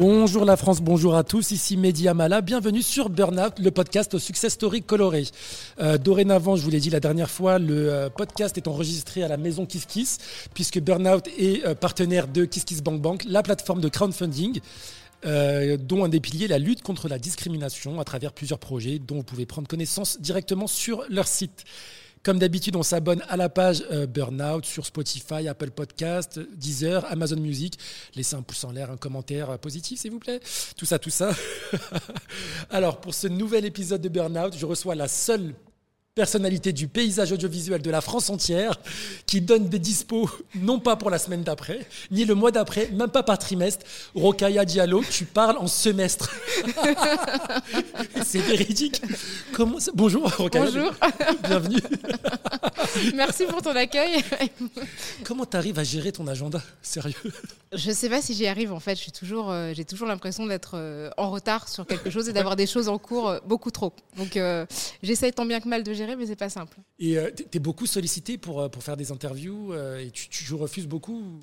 Bonjour la France, bonjour à tous, ici Mehdi Amala, bienvenue sur Burnout, le podcast au success story coloré. Euh, dorénavant, je vous l'ai dit la dernière fois, le euh, podcast est enregistré à la maison KissKiss, puisque Burnout est euh, partenaire de KissKissBankBank, Bank, la plateforme de crowdfunding. dont un des piliers, la lutte contre la discrimination à travers plusieurs projets dont vous pouvez prendre connaissance directement sur leur site. Comme d'habitude, on s'abonne à la page euh, Burnout sur Spotify, Apple Podcast, Deezer, Amazon Music. Laissez un pouce en l'air, un commentaire euh, positif, s'il vous plaît. Tout ça, tout ça. Alors, pour ce nouvel épisode de Burnout, je reçois la seule personnalité du paysage audiovisuel de la France entière, qui donne des dispos, non pas pour la semaine d'après, ni le mois d'après, même pas par trimestre. Rokaya Diallo, tu parles en semestre. C'est véridique. Comment Bonjour Rokaya. Bonjour. Bienvenue. Merci pour ton accueil. Comment tu arrives à gérer ton agenda Sérieux? Je sais pas si j'y arrive en fait. J'ai toujours, euh, j'ai toujours l'impression d'être euh, en retard sur quelque chose et d'avoir des choses en cours euh, beaucoup trop. Donc j'essaye tant bien que mal de gérer, mais c'est pas simple. Et tu es beaucoup sollicité pour, pour faire des interviews et tu, tu refuses beaucoup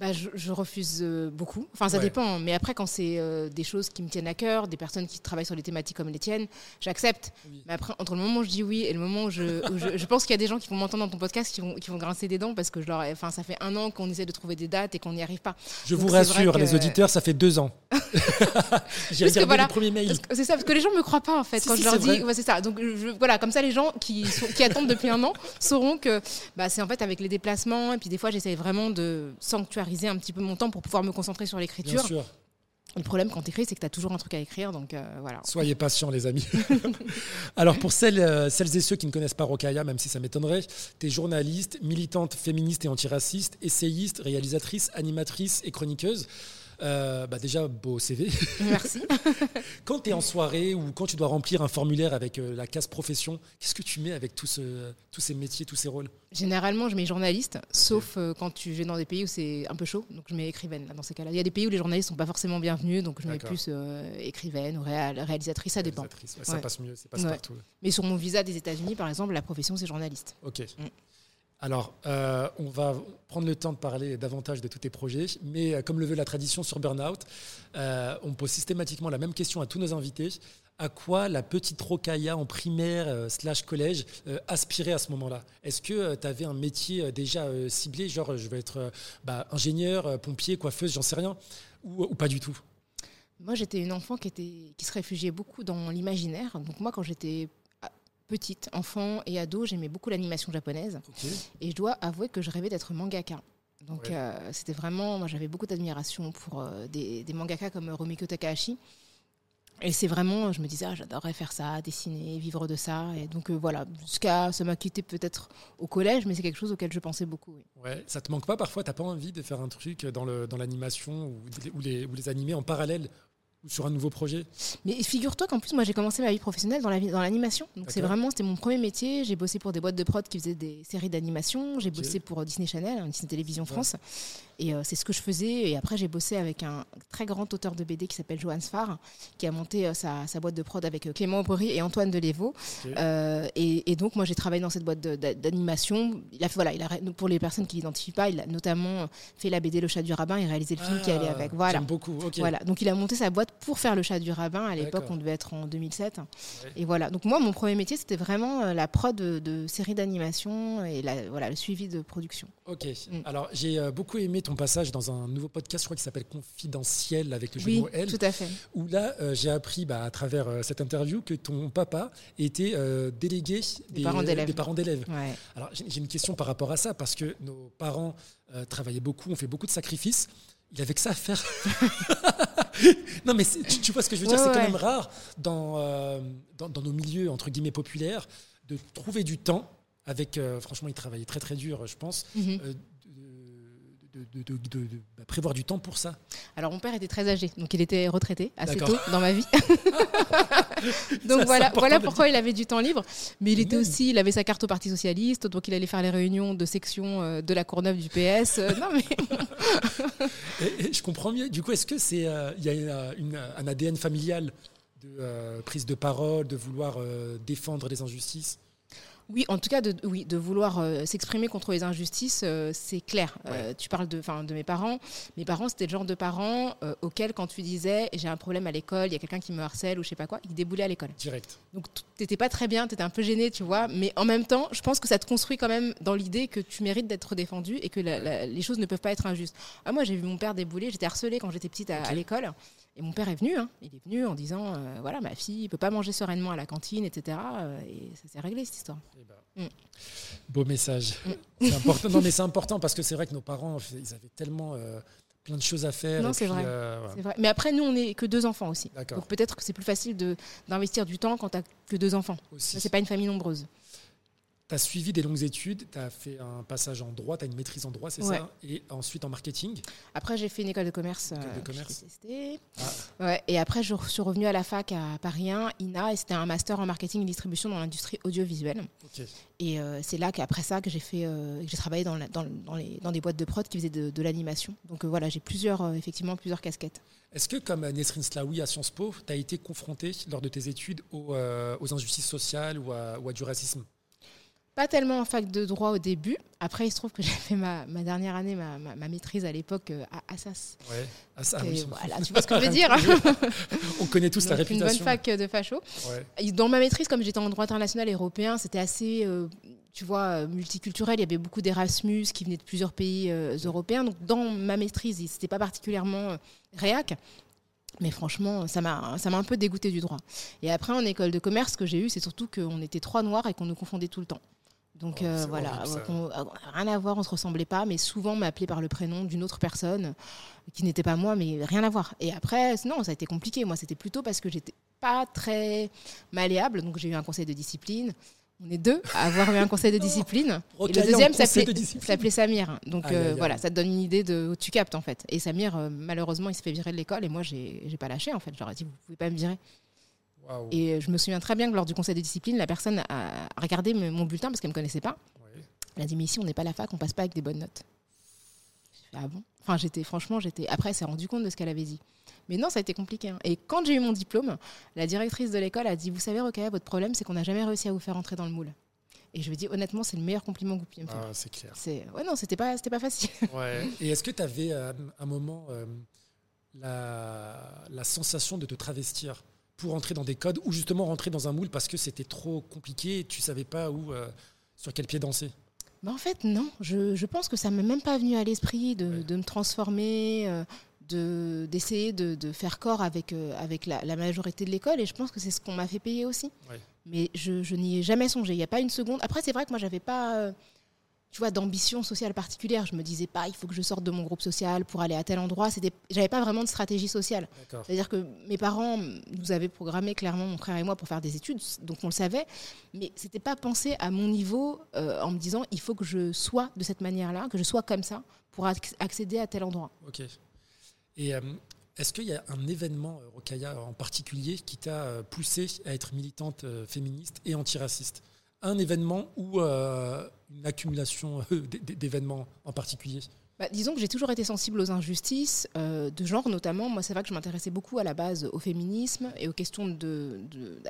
bah, je, refuse euh, beaucoup. Enfin, ça dépend. Mais après, quand c'est euh, des choses qui me tiennent à cœur, des personnes qui travaillent sur des thématiques comme les tiennes, j'accepte. Mais après, entre le moment où je dis oui et le moment où je, je, pense qu'il y a des gens qui vont m'entendre dans ton podcast qui vont, qui vont grincer des dents parce que je leur, enfin, ça fait un an qu'on essaie de trouver des dates et qu'on n'y arrive pas. Je vous rassure, les auditeurs, ça fait deux ans. J'ai regardé voilà, le premier mail. C'est ça, parce que les gens me croient pas en fait quand je leur dis. c'est ça. Donc voilà, comme ça, les gens qui, qui attendent depuis un an sauront que bah, c'est en fait avec les déplacements et puis des fois, j'essaie vraiment de sanctuariser un petit peu mon temps pour pouvoir me concentrer sur l'écriture. Le problème quand tu écris, c'est que tu as toujours un truc à écrire. Donc euh, voilà. Soyez patients, les amis. Alors, pour celles, euh, celles et ceux qui ne connaissent pas Rokaya, même si ça m'étonnerait, tu es journaliste, militante féministe et antiraciste, essayiste, réalisatrice, animatrice et chroniqueuse. Euh, bah déjà, beau CV. Merci. quand tu es en soirée ou quand tu dois remplir un formulaire avec euh, la case profession, qu'est-ce que tu mets avec tous ces métiers, tous ces rôles? Généralement, je mets journaliste, sauf euh, quand tu vais dans des pays où c'est un peu chaud, donc je mets écrivaine dans ces cas-là. Il y a des pays où les journalistes sont pas forcément bienvenus, donc je mets plus écrivaine ou réalisatrice, ça dépend. ça passe mieux, c'est passe partout. Mais sur mon visa des États-Unis, par exemple, la profession c'est journaliste. Ok. Mm. Alors, euh, on va prendre le temps de parler davantage de tous tes projets, mais euh, comme le veut la tradition sur Burnout, euh, on pose systématiquement la même question à tous nos invités. À quoi la petite Rokaya en primaire slash collège aspirait à ce moment-là? Est-ce que tu avais un métier déjà ciblé, genre je vais être bah, ingénieur, pompier, coiffeuse, j'en sais rien, ou, pas du tout? Moi, j'étais une enfant qui, qui se réfugiait beaucoup dans l'imaginaire. Donc moi, quand j'étais petite, enfant et ado, j'aimais beaucoup l'animation japonaise. Et je dois avouer que je rêvais d'être mangaka. Donc euh, c'était vraiment, moi j'avais beaucoup d'admiration pour euh, des, des, mangaka comme Romiko Takahashi. Et c'est vraiment, je me disais, ah, j'adorerais faire ça, dessiner, vivre de ça. Et donc euh, voilà, jusqu'à, ça m'a quitté peut-être au collège, mais c'est quelque chose auquel je pensais beaucoup. Ouais, ça te manque pas parfois? T'as pas envie de faire un truc dans, le, dans l'animation ou, ou, les, ou les animer en parallèle ou sur un nouveau projet Mais figure-toi qu'en plus, moi, j'ai commencé ma vie professionnelle dans l'animation. La, Donc, c'est vraiment, c'était mon premier métier. J'ai bossé pour des boîtes de prod qui faisaient des séries d'animation. J'ai bossé pour Disney Channel, hein, Disney Télévision France. Et euh, c'est ce que je faisais. Et après, j'ai bossé avec un très grand auteur de BD qui s'appelle Johan Sfar, qui a monté euh, sa, boîte de prod avec euh, Clément Aubry et Antoine Delévaux. Et, et, donc, moi, j'ai travaillé dans cette boîte d'animation. Il a fait, voilà, il a, pour les personnes qui l'identifient pas, il a notamment fait la BD Le Chat du Rabbin et réalisé le film qui allait ah, avec. Voilà. beaucoup. Voilà. Donc, il a monté sa boîte pour faire le chat du rabbin. À l'époque, on devait être en 2007. Et voilà. Donc moi, mon premier métier, c'était vraiment la prod de, séries d'animation et la, voilà, le suivi de production. Ok. Mm. Alors j'ai euh, beaucoup aimé ton passage dans un nouveau podcast, je crois, qui s'appelle Confidentiel avec le jeu oui, L. tout à fait. Où là, euh, j'ai appris bah, à travers cette interview que ton papa était délégué des, parents d'élèves. Alors j'ai une question par rapport à ça parce que nos parents travaillaient beaucoup, ont fait beaucoup de sacrifices il avait que ça à faire. non, mais tu, vois ce que je veux dire, c'est quand même rare euh, dans, dans, nos milieux, entre guillemets, populaires, de trouver du temps avec, euh, franchement, il travaillait très très dur, je pense, mhm. euh, de, bah, prévoir du temps pour ça Alors, mon père était très âgé, donc il était retraité assez tôt dans ma vie. donc voilà, voilà pourquoi il avait du temps libre. Mais il était aussi, il avait sa carte au Parti Socialiste, donc il allait faire les réunions de section euh, de la Courneuve du PS. Non, mais. je comprends mieux. Du coup, est-ce que c'est euh, il y a un ADN familial de prise de parole, de vouloir défendre les injustices? Oui, en tout cas, de, oui, de vouloir euh, s'exprimer contre les injustices, euh, c'est clair. Euh, tu parles de, de mes parents. Mes parents, c'était le genre de parents auxquels, quand tu disais j'ai un problème à l'école, il y a quelqu'un qui me harcèle ou je sais pas quoi, ils déboulaient à l'école. Direct. Donc, t'étais pas très bien, tu étais un peu gêné, tu vois. Mais en même temps, je pense que ça te construit quand même dans l'idée que tu mérites d'être défendu et que les choses ne peuvent pas être injustes. Ah, moi, j'ai vu mon père débouler, j'étais harcelée quand j'étais petite à, l'école. Et mon père est venu, hein. il est venu en disant voilà, ma fille ne peut pas manger sereinement à la cantine, etc. et ça s'est réglé cette histoire. Eh ben, Mm. Beau message. Mm. C'est important. Non, mais c'est important parce que c'est vrai que nos parents, ils avaient tellement euh, plein de choses à faire. Non, c'est vrai. Euh, vrai. Mais après, nous, on n'est que deux enfants aussi. Donc peut-être que c'est plus facile d'investir du temps quand tu n'as que deux enfants. C'est pas une famille nombreuse tu as suivi des longues études, tu as fait un passage en droit, tu as une maîtrise en droit, c'est ça? Et ensuite en marketing? Après, j'ai fait une école de commerce. École de euh, commerce. Ah. Ouais, et après, je suis revenue à la fac à Paris 1, INA, et c'était un master en marketing et distribution dans l'industrie audiovisuelle. Et euh, c'est là qu'après ça, que j'ai fait, euh, j'ai travaillé dans, dans, dans, les, dans, des boîtes de prod qui faisaient de, l'animation. Donc voilà, j'ai plusieurs, effectivement, plusieurs casquettes. Est-ce que, comme Nesrin Slaoui à Sciences Po, tu as été confronté lors de tes études aux, aux injustices sociales ou à, ou à du racisme? Pas tellement en fac de droit au début. Après, il se trouve que j'ai fait ma, dernière année, ma, maîtrise à l'époque euh, à Assas. Ouais, Assas. Voilà, tu vois ce que je veux dire. On connaît tous la réputation. Une bonne fac de facho. Dans ma maîtrise, comme j'étais en droit international et européen, c'était assez, euh, tu vois, euh, multiculturel. Il y avait beaucoup d'Erasmus qui venaient de plusieurs pays européens. Donc, dans ma maîtrise, c'était pas particulièrement réac. Mais franchement, ça m'a, ça m'a un peu dégoûté du droit. Et après, en école de commerce, ce que j'ai eu, c'est surtout qu'on était trois noirs et qu'on nous confondait tout le temps. Donc oh, euh, voilà, rien à voir, on se ressemblait pas, mais souvent m'appelait par le prénom d'une autre personne qui n'était pas moi, mais rien à voir. Et après, non, ça a été compliqué. Moi, c'était plutôt parce que j'étais pas très malléable, donc j'ai eu un conseil de discipline. On est deux à avoir eu un conseil de discipline. et le deuxième s'appelait Samir. Donc euh, voilà, ça te donne une idée de où tu captes en fait. Et Samir, euh, malheureusement, il se fait virer de l'école et moi, j'ai pas lâché en fait. J'aurais dit, vous pouvez pas me virer. Et je me souviens très bien que lors du conseil de discipline, la personne a regardé mon bulletin parce qu'elle ne me connaissait pas. Elle a dit Mais ici, on n'est pas la fac, on passe pas avec des bonnes notes. ah bon? Enfin, j'étais, franchement, j'étais. Après, elle s'est rendue compte de ce qu'elle avait dit. Mais non, ça a été compliqué. Hein. Et quand j'ai eu mon diplôme, la directrice de l'école a dit Vous savez, Rokaya, votre problème, c'est qu'on n'a jamais réussi à vous faire entrer dans le moule. Et je lui ai dit honnêtement, c'est le meilleur compliment que vous puissiez me faire. Ah, c'est clair. C'est... Ouais, non, c'était pas, c'était pas facile. Ouais. Et est-ce que tu avais euh, un moment euh, la, la, sensation de te travestir? Pour entrer dans des codes ou justement rentrer dans un moule parce que c'était trop compliqué et tu savais pas où, euh, sur quel pied danser bah En fait, non. Je, je pense que ça m'est même pas venu à l'esprit de, de, me transformer, euh, de, d'essayer de, de, faire corps avec, euh, avec la, la, majorité de l'école. Et je pense que c'est ce qu'on m'a fait payer aussi. Mais je, je n'y ai jamais songé. Il n'y a pas une seconde. Après, c'est vrai que moi, j'avais pas tu vois, d'ambition sociale particulière. Je me disais pas, il faut que je sorte de mon groupe social pour aller à tel endroit. C'était, j'avais pas vraiment de stratégie sociale. C'est-à-dire que mes parents nous avaient programmé clairement mon frère et moi pour faire des études, donc on le savait, mais c'était pas pensé à mon niveau euh, en me disant, il faut que je sois de cette manière-là, que je sois comme ça pour accéder à tel endroit. Ok. Et euh, est-ce qu'il y a un événement, euh, Rokaya, en particulier, qui t'a poussé à être militante féministe et antiraciste? Un événement euh, une accumulation euh, d'événements en particulier? Bah, disons que j'ai toujours été sensible aux injustices euh, de genre notamment. Moi, c'est vrai que je m'intéressais beaucoup à la base au féminisme et aux questions de, de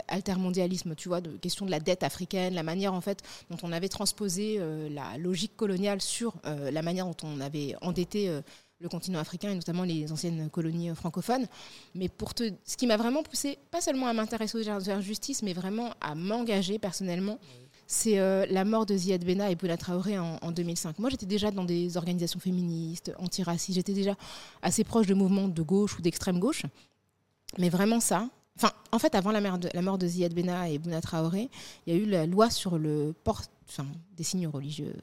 tu vois, de questions de la dette africaine, la manière en fait dont on avait transposé la logique coloniale sur la manière dont on avait endetté le continent africain et notamment les anciennes colonies francophones. Mais pour te, ce qui m'a vraiment poussé, pas seulement à m'intéresser aux injustices, mais vraiment à m'engager personnellement c'est euh, la mort de Ziad Bena et Bouna Traoré en, 2005. Moi, j'étais déjà dans des organisations féministes, antiracistes, j'étais déjà assez proche de mouvements de gauche ou d'extrême gauche. Mais vraiment ça, Enfin, en fait, avant la, mort de Ziad Bena et Bouna Traoré, il y a eu la loi sur le port des signes religieux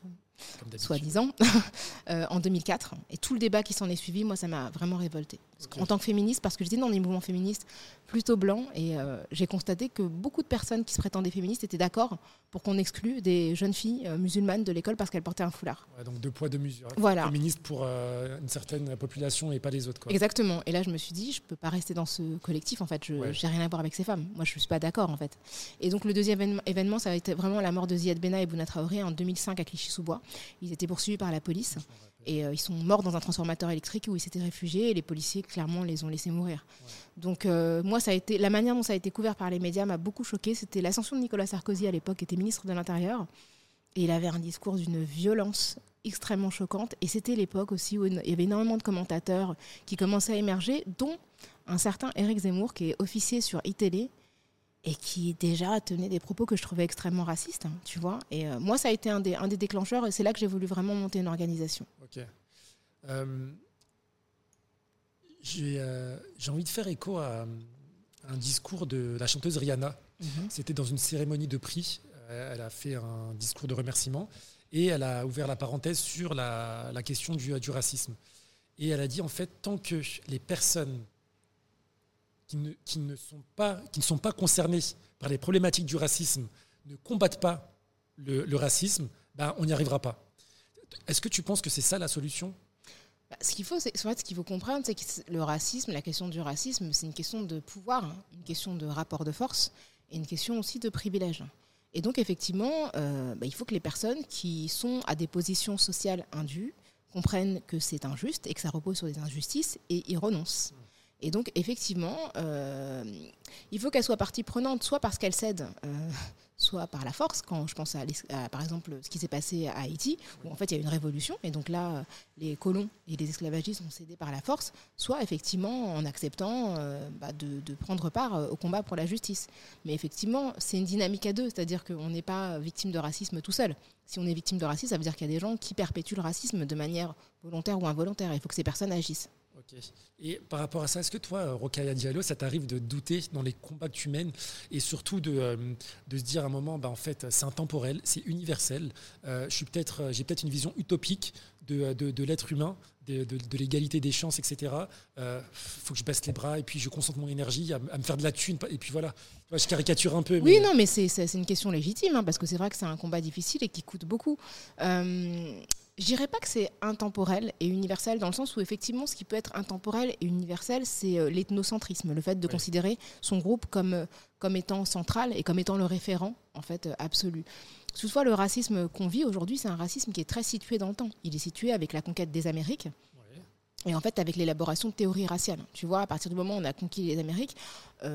soi-disant, euh, en 2004. Et tout le débat qui s'en est suivi, moi, ça m'a vraiment révolté. En tant que féministe, parce que j'étais dans des mouvements féministes plutôt blancs, et euh, j'ai constaté que beaucoup de personnes qui se prétendaient féministes étaient d'accord pour qu'on exclue des jeunes filles euh, musulmanes de l'école parce qu'elles portaient un foulard. donc deux poids, deux mesures. Voilà. Féministe pour une certaine population et pas les autres. Quoi. Exactement. Et là, je me suis dit, je ne peux pas rester dans ce collectif, en fait. Je n'ai rien à voir avec ces femmes. Moi, je ne suis pas d'accord, en fait. Et donc, le deuxième événement, ça a été vraiment la mort de Ziad Bena et Bouna Traoré en 2005 à Clichy-sous-Bois. Ils étaient poursuivis par la police. Et ils sont morts dans un transformateur électrique où ils s'étaient réfugiés et les policiers, clairement, les ont laissés mourir. Donc, moi, ça a été, la manière dont ça a été couvert par les médias m'a beaucoup choqué. C'était l'ascension de Nicolas Sarkozy à l'époque, qui était ministre de l'Intérieur. Et il avait un discours d'une violence extrêmement choquante. Et c'était l'époque aussi où il y avait énormément de commentateurs qui commençaient à émerger, dont un certain Eric Zemmour, qui est officier sur iTélé et qui déjà tenait des propos que je trouvais extrêmement racistes, hein, tu vois. Et euh, moi, ça a été un des, un des déclencheurs, et c'est là que j'ai voulu vraiment monter une organisation. Ok. Euh, euh, j'ai envie de faire écho à, un discours de la chanteuse Rihanna. Mhm. C'était dans une cérémonie de prix. Elle a fait un discours de remerciement et elle a ouvert la parenthèse sur la, la question du, du racisme. Et elle a dit, en fait, tant que les personnes qui ne, sont, pas, concernés par les problématiques du racisme ne combattent pas le, racisme, ben, on n'y arrivera pas. Est-ce que tu penses que c'est ça la solution? Bah, ce qu'il faut, ce qu'il faut comprendre, c'est que le racisme, la question du racisme, c'est une question de pouvoir, hein, une question de rapport de force et une question aussi de privilège. Et donc, effectivement, euh, bah, il faut que les personnes qui sont à des positions sociales indues comprennent que c'est injuste et que ça repose sur des injustices et y renoncent. Et donc, effectivement, euh, il faut qu'elle soit partie prenante, soit parce qu'elle cède, euh, soit par la force. Quand je pense à, par exemple, ce qui s'est passé à Haïti, où en fait il y a eu une révolution, et donc là, les colons et les esclavagistes ont cédé par la force, soit effectivement en acceptant euh, bah, de, prendre part au combat pour la justice. Mais effectivement, c'est une dynamique à deux, c'est-à-dire qu'on n'est pas victime de racisme tout seul. Si on est victime de racisme, ça veut dire qu'il y a des gens qui perpétuent le racisme de manière volontaire ou involontaire. Il faut que ces personnes agissent. Et par rapport à ça, est-ce que toi, Rokaya Diallo, ça t'arrive de douter dans les combats que tu mènes et surtout de, euh, de se dire à un moment, bah, en fait, c'est intemporel, c'est universel. Euh, je suis peut-être, euh, j'ai peut-être une vision utopique de, de, l'être humain, de, de l'égalité des chances, etc. Il faut que je baisse les bras et puis je concentre mon énergie à, me faire de la thune. Et puis voilà, je caricature un peu. Oui, non, mais c'est, une question légitime hein, parce que c'est vrai que c'est un combat difficile et qui coûte beaucoup. Je dirais pas que c'est intemporel et universel dans le sens où effectivement ce qui peut être intemporel et universel c'est euh, l'ethnocentrisme, le fait de considérer son groupe comme, euh, comme étant central et comme étant le référent en fait euh, absolu. Toutefois le racisme qu'on vit aujourd'hui c'est un racisme qui est très situé dans le temps. Il est situé avec la conquête des Amériques. Et en fait, avec l'élaboration de théories raciales. Tu vois, à partir du moment où on a conquis les Amériques,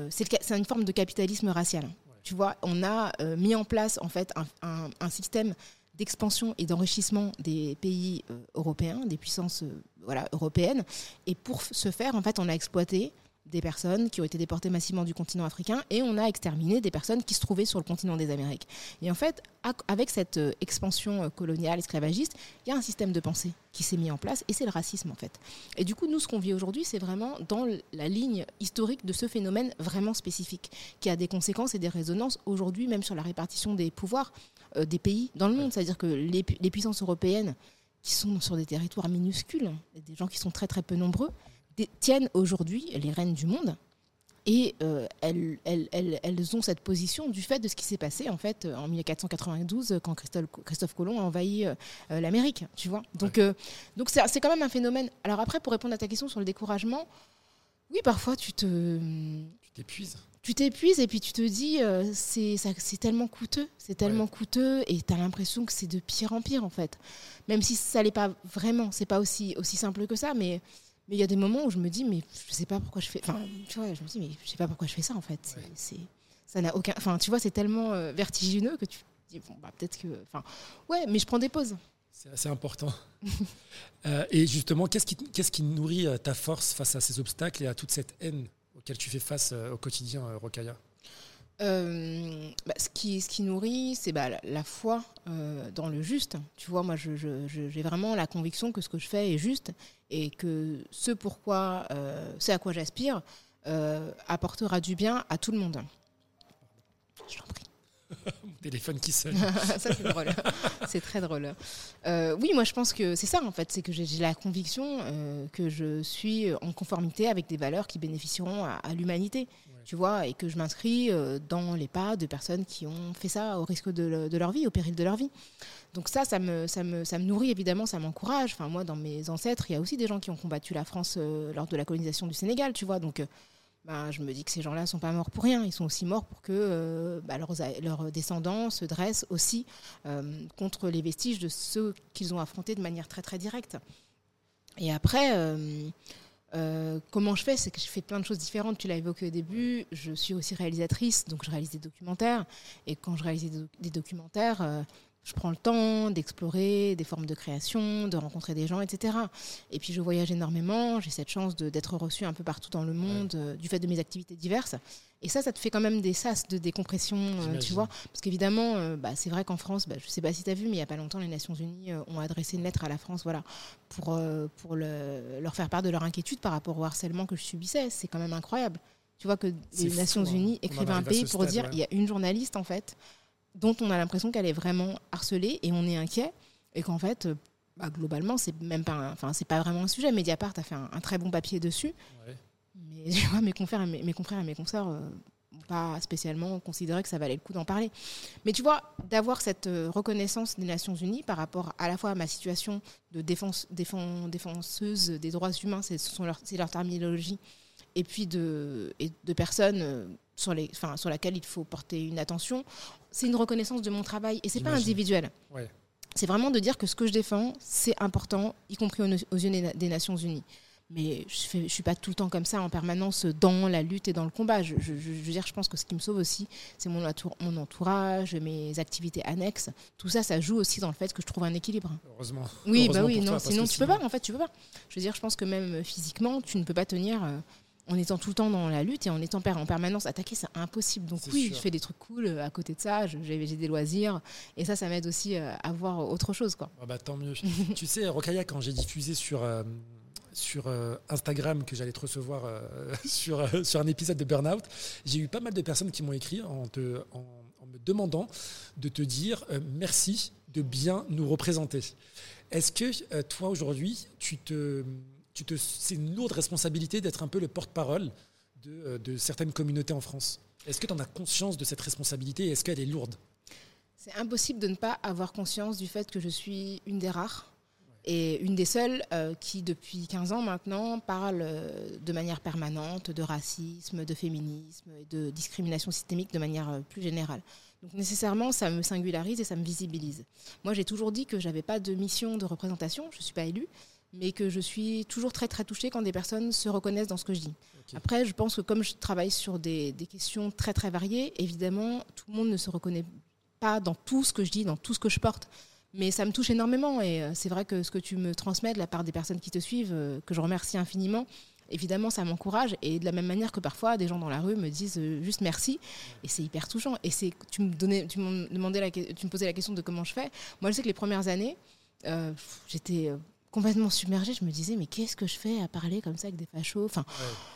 c'est une forme de capitalisme racial. Tu vois, on a mis en place en fait un, un système d'expansion et d'enrichissement des pays euh, européens, des puissances euh, européennes. Et pour ce faire, en fait, on a exploité des personnes qui ont été déportées massivement du continent africain et on a exterminé des personnes qui se trouvaient sur le continent des Amériques. Et en fait, avec cette euh, expansion coloniale, esclavagiste, il y a un système de pensée qui s'est mis en place et c'est le racisme en fait. Et du coup, nous, ce qu'on vit aujourd'hui, c'est vraiment dans la ligne historique de ce phénomène vraiment spécifique qui a des conséquences et des résonances aujourd'hui, même sur la répartition des pouvoirs. Euh, des pays dans le monde. C'est-à-dire que les, puissances européennes, qui sont sur des territoires minuscules, des gens qui sont très très peu nombreux, tiennent aujourd'hui les rênes du monde. Et euh, elles, elles, elles, ont cette position du fait de ce qui s'est passé en fait en 1492 quand Christophe, Christophe Colomb a envahi euh, l'Amérique, tu vois. Donc donc c'est quand même un phénomène. Alors après, pour répondre à ta question sur le découragement, oui, parfois tu te tu t'épuises tu t'épuises et puis tu te dis euh, c'est c'est tellement coûteux, c'est tellement coûteux et tu as l'impression que c'est de pire en pire en fait. Même si ça n'est pas vraiment, c'est pas aussi aussi simple que ça mais mais il y a des moments où je me dis mais je sais pas pourquoi je fais enfin tu vois, je me dis mais je sais pas pourquoi je fais ça en fait. C'est ça n'a aucun enfin tu vois, c'est tellement euh, vertigineux que tu dis bon bah peut-être que enfin ouais, mais je prends des pauses. C'est assez important. Euh, et justement, qu'est-ce qui, qu'est-ce qui nourrit ta force face à ces obstacles et à toute cette haine auquel tu fais face euh, au quotidien, euh, Rokaya? Euh, bah, ce, qui, ce qui nourrit, c'est bah, la, foi dans le juste. Tu vois, moi, j'ai je, vraiment la conviction que ce que je fais est juste et que ce pourquoi, ce à quoi j'aspire, apportera du bien à tout le monde. Je t'en prie. Mon téléphone qui sonne. ça, c'est drôle. c'est très drôle. Euh, oui, moi, je pense que c'est ça, en fait. C'est que j'ai la conviction euh, que je suis en conformité avec des valeurs qui bénéficieront à, l'humanité. Tu vois, et que je m'inscris euh, dans les pas de personnes qui ont fait ça au risque de, leur vie, au péril de leur vie. Donc ça, ça me, ça me, ça me nourrit évidemment, ça m'encourage. Enfin, moi, dans mes ancêtres, il y a aussi des gens qui ont combattu la France lors de la colonisation du Sénégal, tu vois. Donc ben, je me dis que ces gens-là ne sont pas morts pour rien. Ils sont aussi morts pour que bah, leurs, descendants se dressent aussi contre les vestiges de ceux qu'ils ont affrontés de manière très très directe. Et après, euh, comment je fais? C'est que je fais plein de choses différentes. Tu l'as évoqué au début. Je suis aussi réalisatrice, donc je réalise des documentaires. Et quand je réalise des, documentaires, euh, je prends le temps d'explorer des formes de création, de rencontrer des gens, etc. Et puis je voyage énormément. J'ai cette chance d'être reçue un peu partout dans le monde euh, du fait de mes activités diverses. Et ça, ça te fait quand même des sas de décompression, euh, tu vois. Parce qu'évidemment, euh, bah, c'est vrai qu'en France, bah, je ne sais pas si tu as vu, mais il n'y a pas longtemps, les Nations Unies ont adressé une lettre à la France voilà, pour, pour le, leur faire part de leur inquiétude par rapport au harcèlement que je subissais. C'est quand même incroyable. Tu vois que les Nations hein. Unies écrivent un pays pour dire il y a une journaliste, en fait, dont on a l'impression qu'elle est vraiment harcelée et on est inquiet. Et qu'en fait euh, bah, globalement c'est même pas enfin c'est pas vraiment un sujet. Mediapart a fait un, très bon papier dessus. Mais tu vois, mes confrères et mes, mes confrères et mes consoeurs euh, pas spécialement considéré que ça valait le coup d'en parler. Mais tu vois d'avoir cette euh, reconnaissance des Nations Unies par rapport à la fois à ma situation de défense, défenseuse des droits humains c'est leur, leur terminologie et puis de, et de personnes sur, les, enfin, sur laquelle il faut porter une attention. C'est une reconnaissance de mon travail et c'est pas individuel. C'est vraiment de dire que ce que je défends, c'est important, y compris aux, yeux des Nations Unies. Mais je ne suis pas tout le temps comme ça en permanence dans la lutte et dans le combat. Je, je, veux dire, je pense que ce qui me sauve aussi, c'est mon, mon entourage, mes activités annexes. Tout ça, ça joue aussi dans le fait que je trouve un équilibre. Heureusement. Oui, bah oui, non, sinon tu peux pas. En fait, tu peux pas. Je veux dire, je pense que même physiquement, tu ne peux pas tenir. Euh, en étant tout le temps dans la lutte et en étant en permanence attaqué, c'est impossible. Donc oui, je fais des trucs cool euh, à côté de ça, j'ai des loisirs et ça, ça m'aide aussi euh, à voir autre chose. Quoi. Ah bah, tant mieux. tu sais, Rokaya, quand j'ai diffusé sur, euh, sur Instagram que j'allais te recevoir sur, sur un épisode de Burnout, j'ai eu pas mal de personnes qui m'ont écrit en, te, en, en, me demandant de te dire merci de bien nous représenter. Est-ce que toi, aujourd'hui, tu te c'est une lourde responsabilité d'être un peu le porte-parole de, euh, certaines communautés en France. Est-ce que tu en as conscience de cette responsabilité et est-ce qu'elle est lourde? C'est impossible de ne pas avoir conscience du fait que je suis une des rares et une des seules euh, qui, depuis 15 ans maintenant, parle euh, de manière permanente de racisme, de féminisme et de discrimination systémique de manière plus générale. Donc nécessairement, ça me singularise et ça me visibilise. Moi, j'ai toujours dit que je n'avais pas de mission de représentation, je ne suis pas élue, mais que je suis toujours très très touchée quand des personnes se reconnaissent dans ce que je dis. Après, je pense que comme je travaille sur des, des, questions très très variées, évidemment, tout le monde ne se reconnaît pas dans tout ce que je dis, dans tout ce que je porte. Mais ça me touche énormément et euh, c'est vrai que ce que tu me transmets de la part des personnes qui te suivent, euh, que je remercie infiniment, évidemment, ça m'encourage. Et de la même manière que parfois, des gens dans la rue me disent euh, juste merci. Et c'est hyper touchant. Et c'est, tu me donnais, tu me demandais, la, tu me posais la question de comment je fais. Moi, je sais que les premières années, j'étais complètement submergée. Je me disais, mais qu'est-ce que je fais à parler comme ça avec des fachos? Enfin,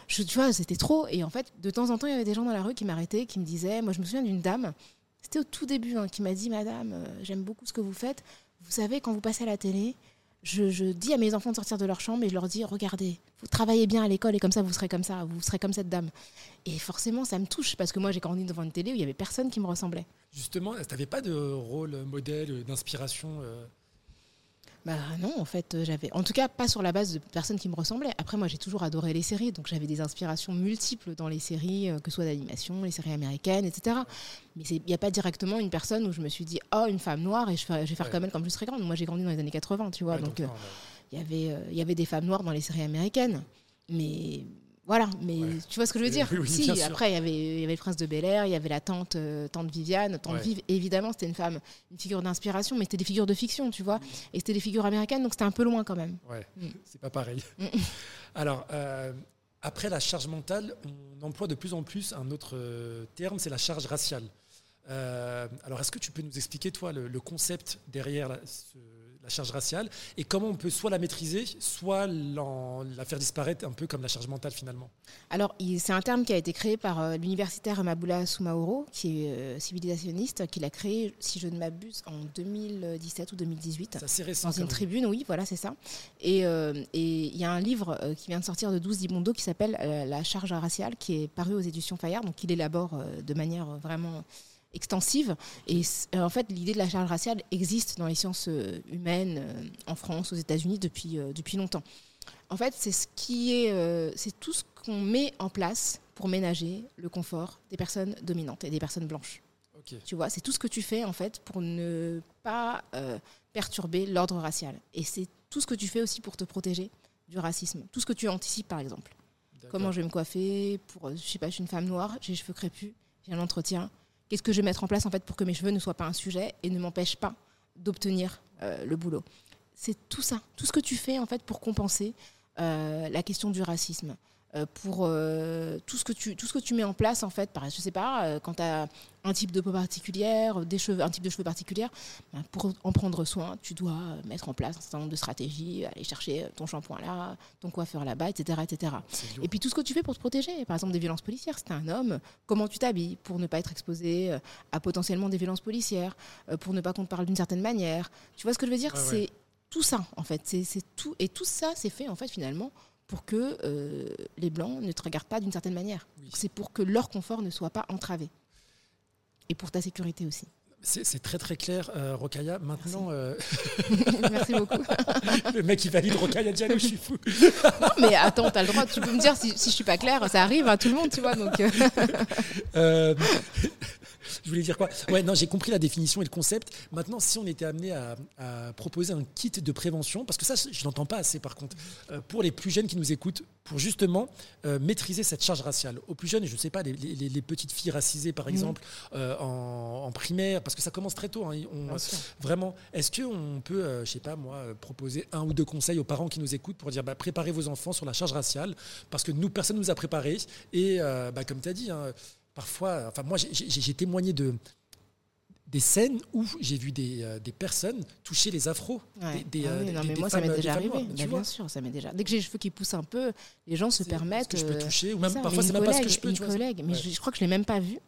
je, tu vois, c'était trop. Et en fait, de temps en temps, il y avait des gens dans la rue qui m'arrêtaient, qui me disaient, moi, je me souviens d'une dame, c'était au tout début, hein, qui m'a dit, Madame, euh, j'aime beaucoup ce que vous faites. Vous savez, quand vous passez à la télé, je, dis à mes enfants de sortir de leur chambre et je leur dis, regardez, vous travaillez bien à l'école et comme ça, vous serez comme ça, vous serez comme cette dame. Et forcément, ça me touche parce que moi, j'ai grandi devant une télé où il y avait personne qui me ressemblait. Justement, tu n'avais pas de rôle modèle, d'inspiration euh, bah non, en fait, euh, j'avais. En tout cas, pas sur la base de personnes qui me ressemblaient. Après, moi, j'ai toujours adoré les séries, donc j'avais des inspirations multiples dans les séries, euh, que ce soit d'animation, les séries américaines, etc. Mais il n'y a pas directement une personne où je me suis dit, oh, une femme noire, et je, vais faire comme elle quand je serai grande. Moi, j'ai grandi dans les années 80, tu vois, donc euh, il y avait, il y avait des femmes noires dans les séries américaines. Mais voilà, mais tu vois ce que je veux dire? Si, après, il y, avait, il y avait le prince de Bel Air, il y avait la tante, euh, tante Viviane, tante Vive. Évidemment, c'était une femme, une figure d'inspiration, mais c'était des figures de fiction, tu vois? Et c'était des figures américaines, donc c'était un peu loin quand même. Ouais, mm. c'est pas pareil. Mm. Alors, euh, après la charge mentale, on emploie de plus en plus un autre euh, terme, c'est la charge raciale. alors, est-ce que tu peux nous expliquer, toi, le, concept derrière ce la charge raciale et comment on peut soit la maîtriser, soit la faire disparaître un peu comme la charge mentale finalement Alors, c'est un terme qui a été créé par euh, l'universitaire Maboula Soumaoro, qui est euh, civilisationniste, qui l'a créé, si je ne m'abuse, en 2017 ou 2018. C'est assez récent. Dans une tribune, oui, voilà, c'est ça. Euh, et il y a un livre qui vient de sortir de 12 Dibondo qui s'appelle La charge raciale, qui est paru aux éditions Fayard, donc il élabore de manière vraiment extensive. Et euh, en fait, l'idée de la charge raciale existe dans les sciences euh, humaines euh, en France, aux États-Unis depuis, depuis longtemps. En fait, c'est ce qui est, c'est tout ce qu'on met en place pour ménager le confort des personnes dominantes et des personnes blanches. Tu vois, c'est tout ce que tu fais en fait pour ne pas euh, perturber l'ordre racial. Et c'est tout ce que tu fais aussi pour te protéger du racisme. Tout ce que tu anticipes par exemple. Comment je vais me coiffer pour, je sais pas, je suis une femme noire, j'ai les cheveux crépus, j'ai un entretien. Qu'est-ce que je vais mettre en place en fait pour que mes cheveux ne soient pas un sujet et ne m'empêchent pas d'obtenir euh, le boulot. C'est tout ça, tout ce que tu fais en fait pour compenser euh, la question du racisme. Euh, pour euh, tout, ce que tu, tout ce que tu mets en place, en fait, je sais pas, euh, quand tu as un type de peau particulière, des cheveux, un type de cheveux particulier, ben, pour en prendre soin, tu dois mettre en place un certain nombre de stratégies, aller chercher ton shampoing là, ton coiffeur là-bas, etc. etc. Et puis tout ce que tu fais pour te protéger, par exemple des violences policières, c'est un homme, comment tu t'habilles pour ne pas être exposé à potentiellement des violences policières, pour ne pas qu'on te parle d'une certaine manière. Tu vois ce que je veux dire? C'est tout ça, en fait. C'est tout. Et tout ça, c'est fait, en fait, finalement, pour que euh, les Blancs ne te regardent pas d'une certaine manière. C'est pour que leur confort ne soit pas entravé. Et pour ta sécurité aussi. C'est très très clair, euh, Rokaya. Maintenant. Merci, euh, beaucoup. le mec il valide Rokaya Diallo, je suis fou. non, mais attends, tu as le droit, tu peux me dire si, si je suis pas claire, ça arrive à tout le monde, tu vois. Donc je voulais dire quoi Ouais, non, j'ai compris la définition et le concept. Maintenant, si on était amené à, proposer un kit de prévention, parce que ça, je n'entends pas assez par contre, euh, pour les plus jeunes qui nous écoutent, pour justement euh, maîtriser cette charge raciale. Aux plus jeunes, je ne sais pas, les, petites filles racisées par mhm. exemple, euh, en, primaire, parce que ça commence très tôt. Hein, vraiment, est-ce qu'on peut, je sais pas moi, proposer un ou deux conseils aux parents qui nous écoutent pour dire bah, préparez vos enfants sur la charge raciale, parce que nous, personne ne nous a préparés. Et bah, comme tu as dit, hein, parfois, enfin moi j'ai témoigné de des scènes où j'ai vu des, euh, des, personnes toucher les afros. Des, ah euh, non, mais moi, ça m'est déjà arrivé. bien sûr, ça m'est déjà. Dès que j'ai les cheveux qui poussent un peu, les gens se permettent. Que je peux euh, toucher, ou même parfois, c'est même pas ce que je peux. Une collègue, mais je, crois que je l'ai même pas vu.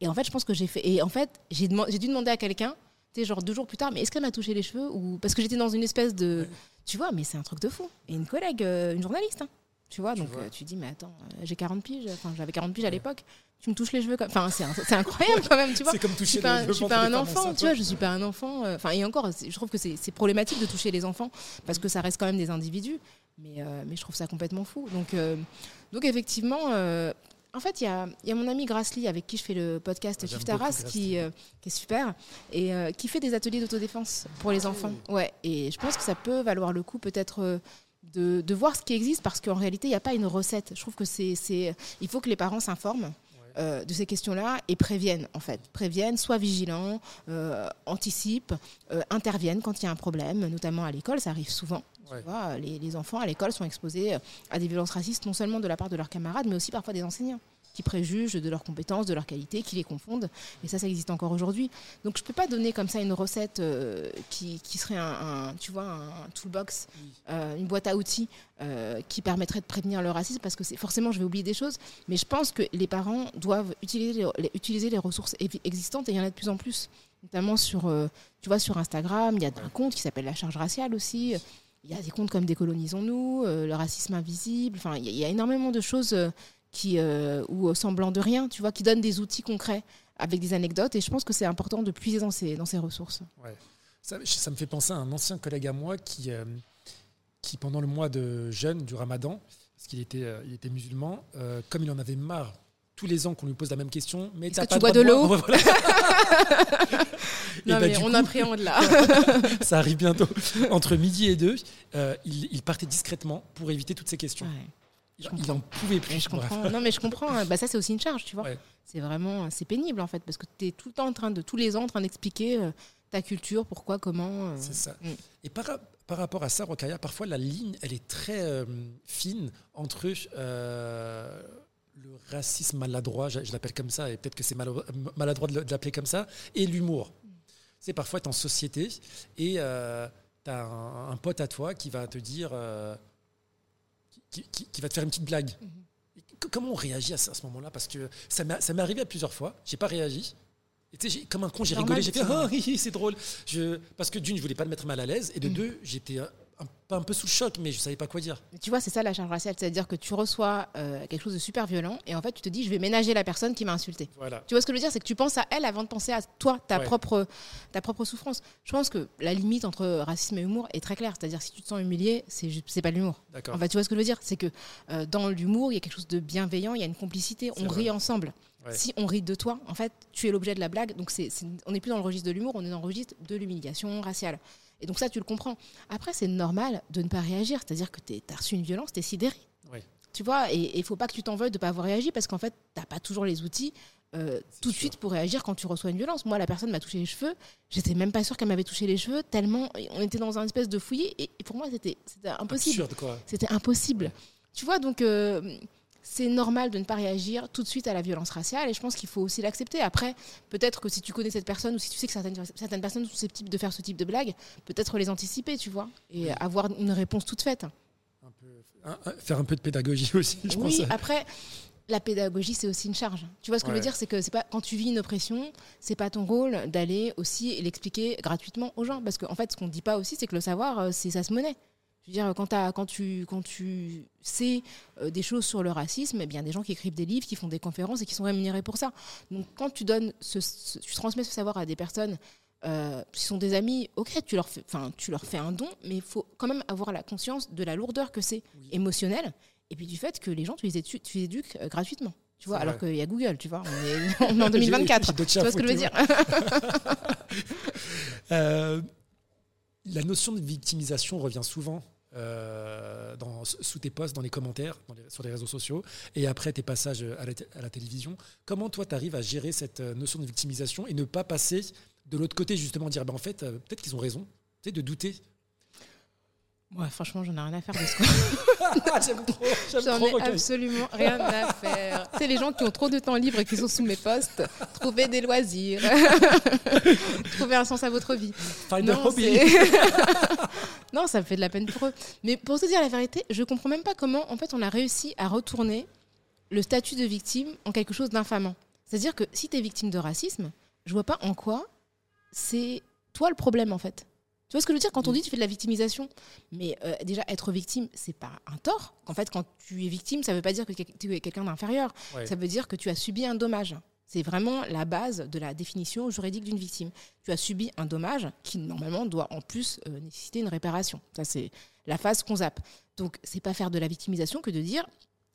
Et en fait, je pense que j'ai fait. Et en fait, j'ai dû demander à quelqu'un, tu sais, genre deux jours plus tard, mais est-ce qu'elle m'a touché les cheveux ou parce que j'étais dans une espèce de, tu vois, mais c'est un truc de fou. Et une collègue, une journaliste. Hein. Tu vois, donc tu dis, mais attends, j'ai 40 piges, enfin j'avais 40 piges à l'époque. Tu me touches les cheveux comme enfin c'est incroyable quand même tu vois. C'est comme toucher je suis pas, je suis pas un enfant tu vois je suis pas un enfant euh, enfin et encore je trouve que c'est problématique de toucher les enfants parce que ça reste quand même des individus mais euh, mais je trouve ça complètement fou. Donc euh, donc effectivement en fait, il y a, y a, mon ami Grassly avec qui je fais le podcast Kif Taras qui, qui est super et qui fait des ateliers d'autodéfense pour les ah enfants. Ouais, et je pense que ça peut valoir le coup peut-être de, de, voir ce qui existe parce qu'en réalité, il n'y a pas une recette. Je trouve que c'est, il faut que les parents s'informent. Euh, de ces questions-là et préviennent, en fait. Préviennent, soient vigilants, euh, anticipent, euh, interviennent quand il y a un problème, notamment à l'école, ça arrive souvent. les, enfants à l'école sont exposés à des violences racistes, non seulement de la part de leurs camarades, mais aussi parfois des enseignants qui préjugent de leurs compétences, de leurs qualités, qui les confondent. Et ça, ça existe encore aujourd'hui. Donc je ne peux pas donner comme ça une recette euh, qui, serait un, tu vois, un toolbox, euh, une boîte à outils euh, qui permettrait de prévenir le racisme, parce que forcément, je vais oublier des choses. Mais je pense que les parents doivent utiliser les, utiliser les ressources existantes, et il y en a de plus en plus. Notamment sur, tu vois, sur Instagram, il y a un compte qui s'appelle La Charge Raciale aussi. Il y a des comptes comme Décolonisons-nous, le racisme invisible. Enfin, il y, a énormément de choses qui, euh, ou semblant de rien, tu vois, qui donne des outils concrets avec des anecdotes. Et je pense que c'est important de puiser dans ces, dans ces ressources. Ouais. Ça, ça, me fait penser à un ancien collègue à moi qui, euh, qui pendant le mois de jeûne du ramadan, parce qu'il était, euh, il était musulman, comme il en avait marre tous les ans qu'on lui pose la même question. Mais que tu bois de l'eau Non, bah, mais on appréhende là. ça arrive bientôt. Entre midi et deux, il, il, partait discrètement pour éviter toutes ces questions. Il n'en pouvait plus. je comprends. non, mais je comprends. Hein. Bah, ça, c'est aussi une charge, tu vois. C'est vraiment, c'est pénible en fait, parce que tu es tout le temps en train de, tous les ans, en train d'expliquer euh, ta culture, pourquoi, comment. Euh. C'est ça. Mm. Et par, par, rapport à ça, Rokaya, parfois la ligne, elle est très euh, fine entre le racisme maladroit, je, l'appelle comme ça, et peut-être que c'est maladroit de l'appeler comme ça, et l'humour. C'est parfois, tu en société et tu as un, un, pote à toi qui va te dire qui, va te faire une petite blague. Mhm. Comment on réagit à, ce moment-là? Parce que ça m'est arrivé à plusieurs fois, j'ai pas réagi. Et comme un con, j'ai rigolé, j'ai fait oh, c'est drôle. Je, parce que d'une, je voulais pas me mettre mal à l'aise, et de mhm. deux, j'étais un peu sous le choc, mais je savais pas quoi dire. tu vois, c'est ça la charge raciale, c'est-à-dire que tu reçois euh, quelque chose de super violent et en fait tu te dis je vais ménager la personne qui m'a insulté. Voilà. Tu vois ce que je veux dire, c'est que tu penses à elle avant de penser à toi, ta propre ta propre souffrance. Je pense que la limite entre racisme et humour est très claire, c'est-à-dire si tu te sens humilié, c'est c'est pas l'humour. En fait, tu vois ce que je veux dire, c'est que euh, dans l'humour il y a quelque chose de bienveillant, il y a une complicité, on rit ensemble. Si on rit de toi, en fait, tu es l'objet de la blague. Donc, c'est, on n'est plus dans le registre de l'humour, on est dans le registre de l'humiliation raciale. Et donc, ça, tu le comprends. Après, c'est normal de ne pas réagir. C'est-à-dire que tu as reçu une violence, tu es sidéré. Tu vois, et il faut pas que tu t'en veuilles de ne pas avoir réagi parce qu'en fait, tu n'as pas toujours les outils euh, tout de suite pour réagir quand tu reçois une violence. Moi, la personne m'a touché les cheveux, j'étais même pas sûre qu'elle m'avait touché les cheveux, tellement on était dans un espèce de fouillis, et, pour moi, c'était impossible. C'était impossible. Tu vois, donc. Euh, c'est normal de ne pas réagir tout de suite à la violence raciale et je pense qu'il faut aussi l'accepter. Après, peut-être que si tu connais cette personne ou si tu sais que certaines, certaines personnes sont susceptibles de faire ce type de blague, peut-être les anticiper, tu vois, et avoir une réponse toute faite. faire un peu de pédagogie aussi, je oui, après, la pédagogie, c'est aussi une charge. Tu vois ce que je veux dire C'est que c'est pas quand tu vis une oppression, c'est pas ton rôle d'aller aussi l'expliquer gratuitement aux gens. Parce qu'en fait, ce qu'on ne dit pas aussi, c'est que le savoir, euh, c'est ça se monnaie dire, quand, quand, tu, quand tu sais euh, des choses sur le racisme, eh bien, des gens qui écrivent des livres, qui font des conférences et qui sont rémunérés pour ça. Donc, quand tu donnes, ce, tu transmets ce savoir à des personnes euh, qui sont des amis, ok, tu leur fais, tu leur fais un don, mais il faut quand même avoir la conscience de la lourdeur que c'est émotionnel, et puis du fait que les gens, tu les, éduques, tu les éduques euh, gratuitement. Tu vois, alors qu'il y a Google, tu vois, on est, en 2024. tu vois ce que je veux dire? La notion de victimisation revient souvent euh, sous tes posts, dans les commentaires, sur les réseaux sociaux, et après tes passages à la, télévision. Comment toi, tu arrives à gérer cette euh, notion de victimisation et ne pas passer de l'autre côté, justement, dire, ben, en fait, euh, peut-être qu'ils ont raison, de douter Ouais, franchement, j'en ai rien à faire de ce J'aime trop. J'en ai absolument rien à faire. C'est les gens qui ont trop de temps libre et qui sont sous mes postes. Trouver des loisirs. Trouver un sens à votre vie. non, non, ça me fait de la peine pour eux. Mais pour te dire la vérité, je comprends même pas comment, en fait, on a réussi à retourner le statut de victime en quelque chose d'infamant. C'est-à-dire que si tu es victime de racisme, je vois pas en quoi c'est toi le problème, en fait. Tu vois ce que je veux dire quand on dit tu fais de la victimisation? Mais euh, déjà, être victime, c'est pas un tort. En fait, quand tu es victime, ça veut pas dire que tu es quelqu'un d'inférieur. Ça veut dire que tu as subi un dommage. C'est vraiment la base de la définition juridique d'une victime. Tu as subi un dommage qui, normalement, doit en plus euh, nécessiter une réparation. Ça, c'est la phase qu'on zappe. Donc, c'est pas faire de la victimisation que de dire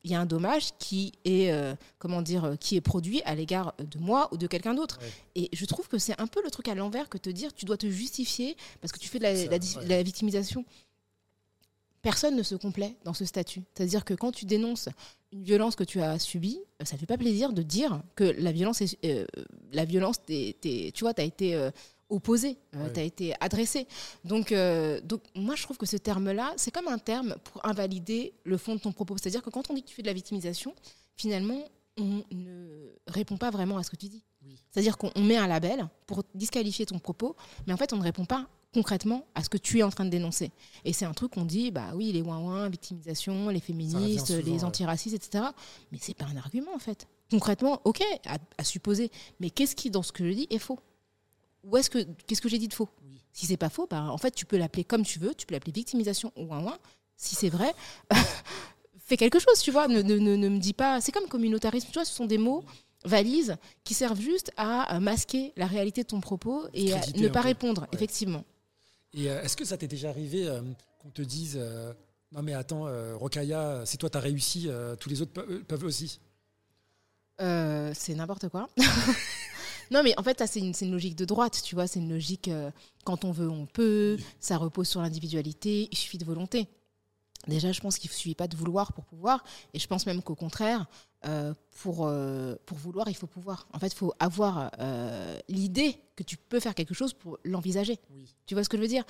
il y a un dommage qui est, euh, comment dire, euh, qui est produit à l'égard de moi ou de quelqu'un d'autre. Et je trouve que c'est un peu le truc à l'envers que te dire tu dois te justifier parce que tu fais de la, victimisation. Personne ne se complaît dans ce statut. C'est-à-dire que quand tu dénonces une violence que tu as subie, euh, ça ne fait pas plaisir de dire que la violence, est, la violence tu vois, tu as été opposé, euh, tu as été adressé. Donc, euh, donc, moi, je trouve que ce terme-là, c'est comme un terme pour invalider le fond de ton propos. C'est-à-dire que quand on dit que tu fais de la victimisation, finalement, on ne répond pas vraiment à ce que tu dis. C'est-à-dire qu'on met un label pour disqualifier ton propos, mais en fait, on ne répond pas concrètement à ce que tu es en train de dénoncer. Et c'est un truc qu'on dit, bah oui, les ouin-ouin, victimisation, les féministes, les antiracistes, etc. Mais c'est pas un argument, en fait. Concrètement, ok, à supposer. Mais qu'est-ce qui, dans ce que je dis, est faux? Ou est-ce que qu'est-ce que j'ai dit de faux? Si c'est pas faux, bah, en fait, tu peux l'appeler comme tu veux, tu peux l'appeler victimisation ou un ouin. Si c'est vrai, fais quelque chose, tu vois. Ne, ne, ne, me dis pas. C'est comme communautarisme, tu vois, ce sont des mots valises qui servent juste à masquer la réalité de ton propos et à ne pas répondre, effectivement. Et euh, est-ce que ça t'est déjà arrivé euh, qu'on te dise euh, non mais attends, Rokaya, si toi t'as réussi, tous les autres peuvent aussi? C'est n'importe quoi. Non, mais en fait, c'est une, logique de droite, tu vois. C'est une logique euh, quand on veut, on peut. Ça repose sur l'individualité. Il suffit de volonté. Déjà, je pense qu'il ne suffit pas de vouloir pour pouvoir. Et je pense même qu'au contraire, euh, pour, euh, pour vouloir, il faut pouvoir. En fait, il faut avoir l'idée que tu peux faire quelque chose pour l'envisager. Tu vois ce que je veux dire?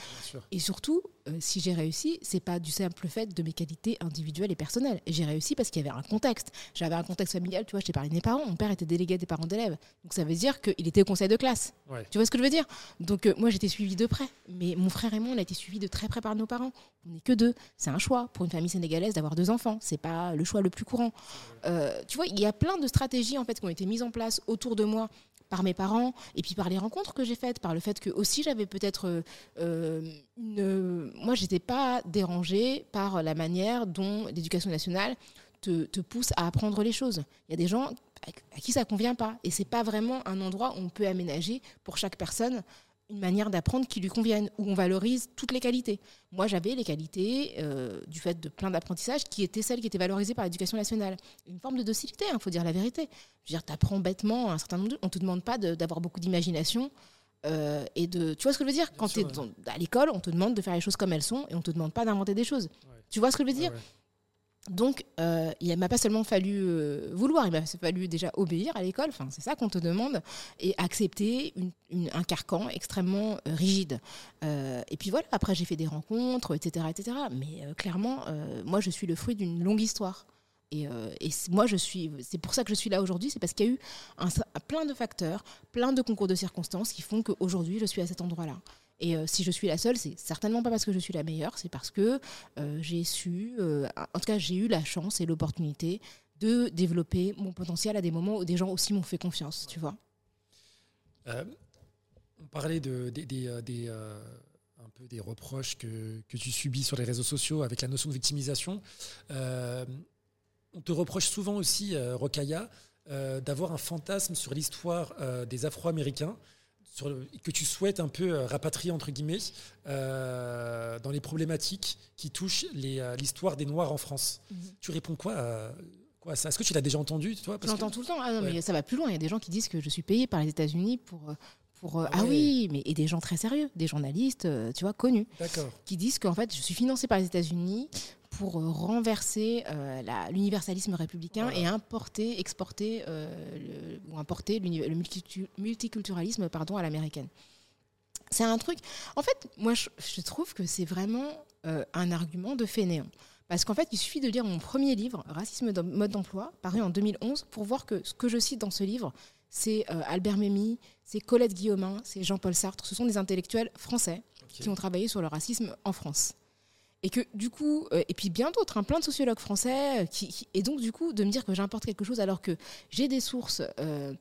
Et surtout, euh, si j'ai réussi, c'est pas du simple fait de mes qualités individuelles et personnelles. J'ai réussi parce qu'il y avait un contexte. J'avais un contexte familial, tu vois, je t'ai parlé de mes parents. Mon père était délégué des parents d'élèves. Donc ça veut dire qu'il était au conseil de classe. Tu vois ce que je veux dire? Donc euh, moi, j'étais suivie de près. Mais mon frère et moi, on a été suivis de très près par nos parents. On n'est que deux. C'est un choix pour une famille sénégalaise d'avoir deux enfants. C'est pas le choix le plus courant. Euh, tu vois, il y a plein de stratégies en fait qui ont été mises en place autour de moi par mes parents, et puis par les rencontres que j'ai faites, par le fait que aussi j'avais peut-être euh, une... Moi, j'étais pas dérangée par la manière dont l'éducation nationale te, pousse à apprendre les choses. Il y a des gens à qui ça convient pas, et c'est pas vraiment un endroit où on peut aménager pour chaque personne une manière d'apprendre qui lui convienne, où on valorise toutes les qualités. Moi, j'avais les qualités, euh, du fait de plein d'apprentissages, qui étaient celles qui étaient valorisées par l'éducation nationale. Une forme de docilité, il hein, faut dire la vérité. Je veux dire, tu apprends bêtement un certain nombre de... On ne te demande pas d'avoir beaucoup d'imagination. Euh, et de, tu vois ce que je veux dire? Quand tu es à l'école, on te demande de faire les choses comme elles sont et on ne te demande pas d'inventer des choses. Tu vois ce que je veux dire? Donc, euh, il ne m'a pas seulement fallu euh, vouloir, il m'a fallu déjà obéir à l'école, enfin, c'est ça qu'on te demande, et accepter un carcan extrêmement euh, rigide. et puis voilà, après j'ai fait des rencontres, etc. etc. mais clairement, moi je suis le fruit d'une longue histoire. Et, et moi, je suis, c'est pour ça que je suis là aujourd'hui, c'est parce qu'il y a eu un, plein de facteurs, plein de concours de circonstances qui font qu'aujourd'hui je suis à cet endroit-là. Et euh, si je suis la seule, c'est certainement pas parce que je suis la meilleure, c'est parce que euh, j'ai su, euh, en tout cas j'ai eu la chance et l'opportunité de développer mon potentiel à des moments où des gens aussi m'ont fait confiance, tu vois. on parlait de, des, un peu des reproches que, que, tu subis sur les réseaux sociaux avec la notion de victimisation. on te reproche souvent aussi, Rokaya, d'avoir un fantasme sur l'histoire des Afro-Américains que tu souhaites un peu euh, rapatrier, entre guillemets, euh, dans les problématiques qui touchent euh, l'histoire des Noirs en France. Mhm. Tu réponds quoi à, quoi ça? Est-ce que tu l'as déjà entendu toi? J'entends tout le temps. Ah non, mais ça va plus loin. Il y a des gens qui disent que je suis payée par les États-Unis pour. Pour, ah, ah oui, mais et des gens très sérieux, des journalistes, tu vois, connus, qui disent qu'en fait, je suis financée par les États-Unis pour euh, renverser euh, l'universalisme républicain et importer, exporter euh, ou importer le multiculturalisme pardon, à l'américaine. C'est un truc. En fait, moi, je, trouve que c'est vraiment un argument de fainéant. Parce qu'en fait, il suffit de lire mon premier livre, Racisme mode d'emploi, paru en 2011, pour voir que ce que je cite dans ce livre, c'est Albert Memmi, c'est Colette Guillaumin, c'est Jean-Paul Sartre. Ce sont des intellectuels français qui ont travaillé sur le racisme en France. Et que du coup, euh, et puis bien d'autres, hein, plein de sociologues français, euh, qui, et donc du coup, de me dire que j'importe quelque chose alors que j'ai des sources euh,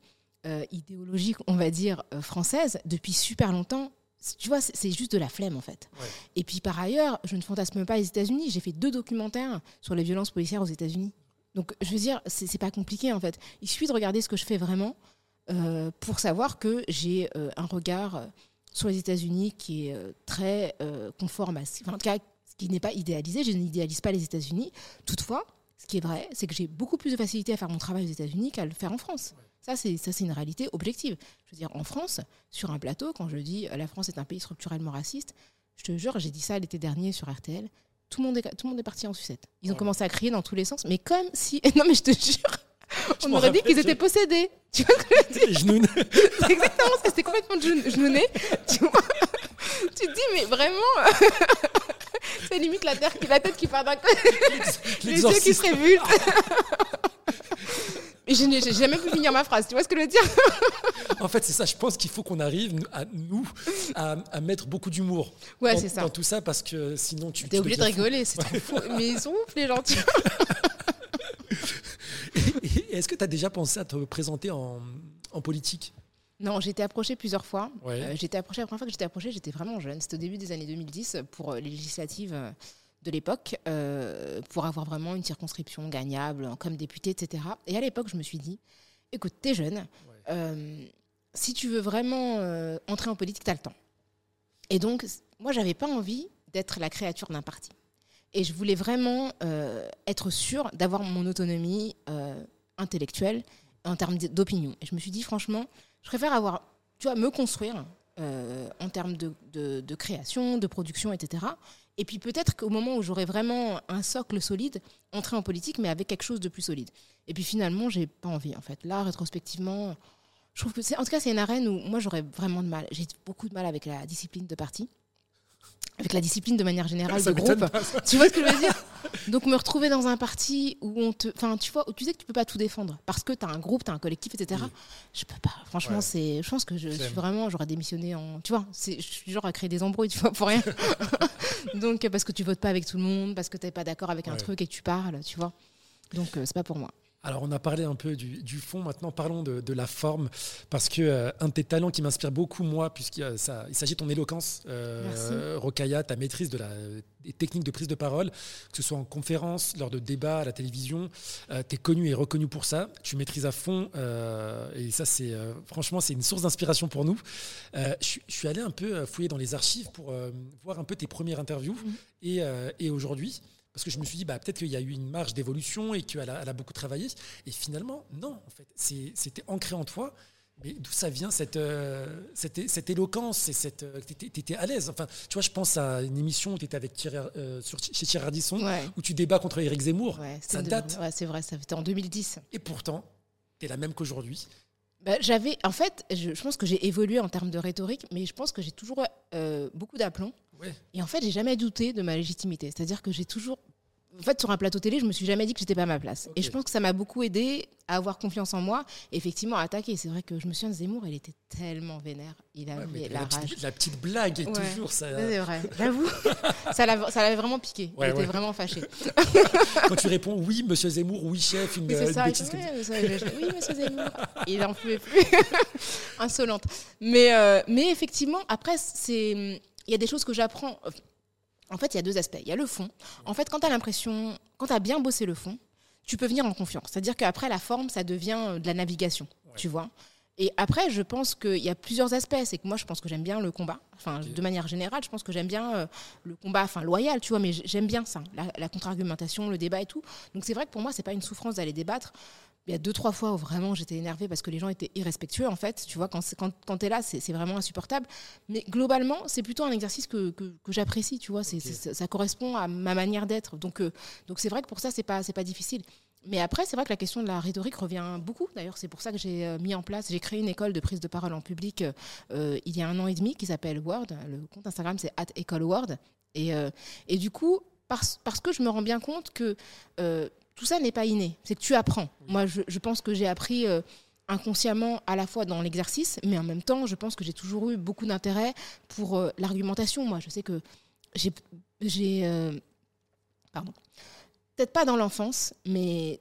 idéologiques, on va dire, françaises depuis super longtemps, tu vois, c'est juste de la flemme en fait. Et puis par ailleurs, je ne fantasme pas les États-Unis. J'ai fait deux documentaires sur les violences policières aux États-Unis. Donc je veux dire, c'est pas compliqué en fait. Il suffit de regarder ce que je fais vraiment pour savoir que j'ai un regard sur les États-Unis qui est très conforme à. Enfin, en tout cas, qui n'est pas idéalisé. Je n'idéalise pas les États-Unis. Toutefois, ce qui est vrai, c'est que j'ai beaucoup plus de facilité à faire mon travail aux États-Unis qu'à le faire en France. Ça, c'est ça, c'est une réalité objective. Je veux dire, en France, sur un plateau, quand je dis euh, la France est un pays structurellement raciste, je te jure, j'ai dit ça l'été dernier sur RTL. Tout le monde est, tout le monde est parti en sucette. Ils ont commencé à crier dans tous les sens, mais comme si. Non, mais je te jure. On aurait dit qu'ils étaient possédés. Tu vois ce que je veux dire? C'est exactement ça, c'était complètement genouné. Tu vois? Tu te dis, mais vraiment. C'est limite la, terre, la tête qui part d'un côté, les yeux qui se révulsent. Mais je n'ai jamais pu finir ma phrase, tu vois ce que je veux dire? En fait, c'est ça, je pense qu'il faut qu'on arrive, à nous, à, mettre beaucoup d'humour ouais, dans, dans, tout ça, parce que sinon tu... T'es obligé de rigoler, c'est trop fou. Mais ils sont ouf, les gentils. Est-ce que tu as déjà pensé à te présenter en, en politique? Non, j'ai été approchée plusieurs fois. Euh, j'ai été approchée, la première fois que j'étais approchée, j'étais vraiment jeune. C'était au début des années 2010 pour euh, les législatives euh, de l'époque, pour avoir vraiment une circonscription gagnable comme députée, etc. Et à l'époque, je me suis dit, écoute, t'es jeune, si tu veux vraiment entrer en politique, t'as le temps. Et donc, moi, j'avais pas envie d'être la créature d'un parti. Et je voulais vraiment être sûre d'avoir mon autonomie intellectuelle en termes d'opinion. Et je me suis dit, franchement, je préfère avoir, tu vois, me construire euh, en termes de, création, de production, etc. Et puis peut-être qu'au moment où j'aurai vraiment un socle solide, entrer en politique, mais avec quelque chose de plus solide. Et puis finalement, j'ai pas envie, en fait. Là, rétrospectivement, je trouve que c'est, en tout cas, c'est une arène où moi, j'aurais vraiment de mal. J'ai beaucoup de mal avec la discipline de parti avec la discipline de manière générale de groupe. Tu vois ce que je veux dire? Donc me retrouver dans un parti où on te, enfin tu vois, où tu sais que tu peux pas tout défendre parce que tu as un groupe, tu as un collectif, etc. Je peux pas. Franchement, c'est, je pense que je, suis vraiment, j'aurais démissionné en, tu vois, c'est, je suis genre à créer des embrouilles, tu vois, pour rien. Donc parce que tu votes pas avec tout le monde, parce que tu n'es pas d'accord avec un truc et que tu parles, tu vois. Donc euh, c'est pas pour moi. Alors, on a parlé un peu du, fond, maintenant parlons de, la forme, parce que euh, un de tes talents qui m'inspire beaucoup, moi, puisqu'il s'agit de ton éloquence, euh, Rokaya, ta maîtrise de la, des techniques de prise de parole, que ce soit en conférence, lors de débats, à la télévision, euh, tu es connu et reconnu pour ça, tu maîtrises à fond, et ça, c'est franchement, c'est une source d'inspiration pour nous. je suis allé un peu fouiller dans les archives pour voir un peu tes premières interviews, mmh. et, et aujourd'hui, parce que je me suis dit, bah, peut-être qu'il y a eu une marge d'évolution et qu'elle a, elle a, beaucoup travaillé. Et finalement, non, en fait, c'était ancré en toi. Mais d'où ça vient cette, euh, cette, cette, éloquence et cette, euh, tu étais à l'aise. Enfin, tu vois, je pense à une émission où tu étais avec Thierry, euh, sur, chez Thierry Ardisson, où tu débats contre Éric Zemmour. ça date. Ouais, c'est vrai, ça fait en 2010. Et pourtant, tu es la même qu'aujourd'hui. Bah, j'avais, en fait, je, pense que j'ai évolué en termes de rhétorique, mais je pense que j'ai toujours beaucoup d'aplomb. Et en fait, j'ai jamais douté de ma légitimité. C'est-à-dire que j'ai toujours. En fait, sur un plateau télé, je me suis jamais dit que j'étais pas à ma place. Et je pense que ça m'a beaucoup aidé à avoir confiance en moi et effectivement à attaquer. C'est vrai que je me souviens de Zemmour, il était tellement vénère. Il avait la, rage. Petite, la petite blague est toujours ça. C'est vrai, j'avoue. ça l'avait vraiment piqué. il était vraiment fâché. Quand tu réponds oui, monsieur Zemmour, oui, chef, une, c'est ça, bêtise. oui, monsieur Zemmour. Il n'en pouvait plus. Insolente. Mais, euh, mais effectivement, après, c'est il y a des choses que j'apprends. En fait, il y a deux aspects. Il y a le fond. En fait, quand tu as l'impression, quand tu as bien bossé le fond, tu peux venir en confiance. C'est-à-dire qu'après, la forme, ça devient euh, de la navigation, tu vois. Et après, je pense qu'il y a plusieurs aspects. C'est que moi, je pense que j'aime bien le combat. Enfin, de manière générale, je pense que j'aime bien euh, le combat, enfin, loyal, tu vois, mais j'aime bien ça, la, la contre-argumentation, le débat et tout. Donc, c'est vrai que pour moi, c'est pas une souffrance d'aller débattre il y a deux, trois fois où vraiment j'étais énervée parce que les gens étaient irrespectueux, en fait. Tu vois, quand, quand, quand tu es là, c'est vraiment insupportable. Mais globalement, c'est plutôt un exercice que, que, j'apprécie, tu vois. ça correspond à ma manière d'être. Donc, euh, donc c'est vrai que pour ça, c'est pas, pas difficile. Mais après, c'est vrai que la question de la rhétorique revient beaucoup. D'ailleurs, c'est pour ça que j'ai euh, mis en place, j'ai créé une école de prise de parole en public euh, il y a un an et demi qui s'appelle Word. Le compte Instagram, c'est at Word. Et, et du coup, parce, parce, que je me rends bien compte que tout ça n'est pas inné, c'est que tu apprends. Moi, je, pense que j'ai appris euh, inconsciemment à la fois dans l'exercice, mais en même temps, je pense que j'ai toujours eu beaucoup d'intérêt pour euh, l'argumentation. Moi, je sais que j'ai... Euh, pardon. Peut-être pas dans l'enfance, mais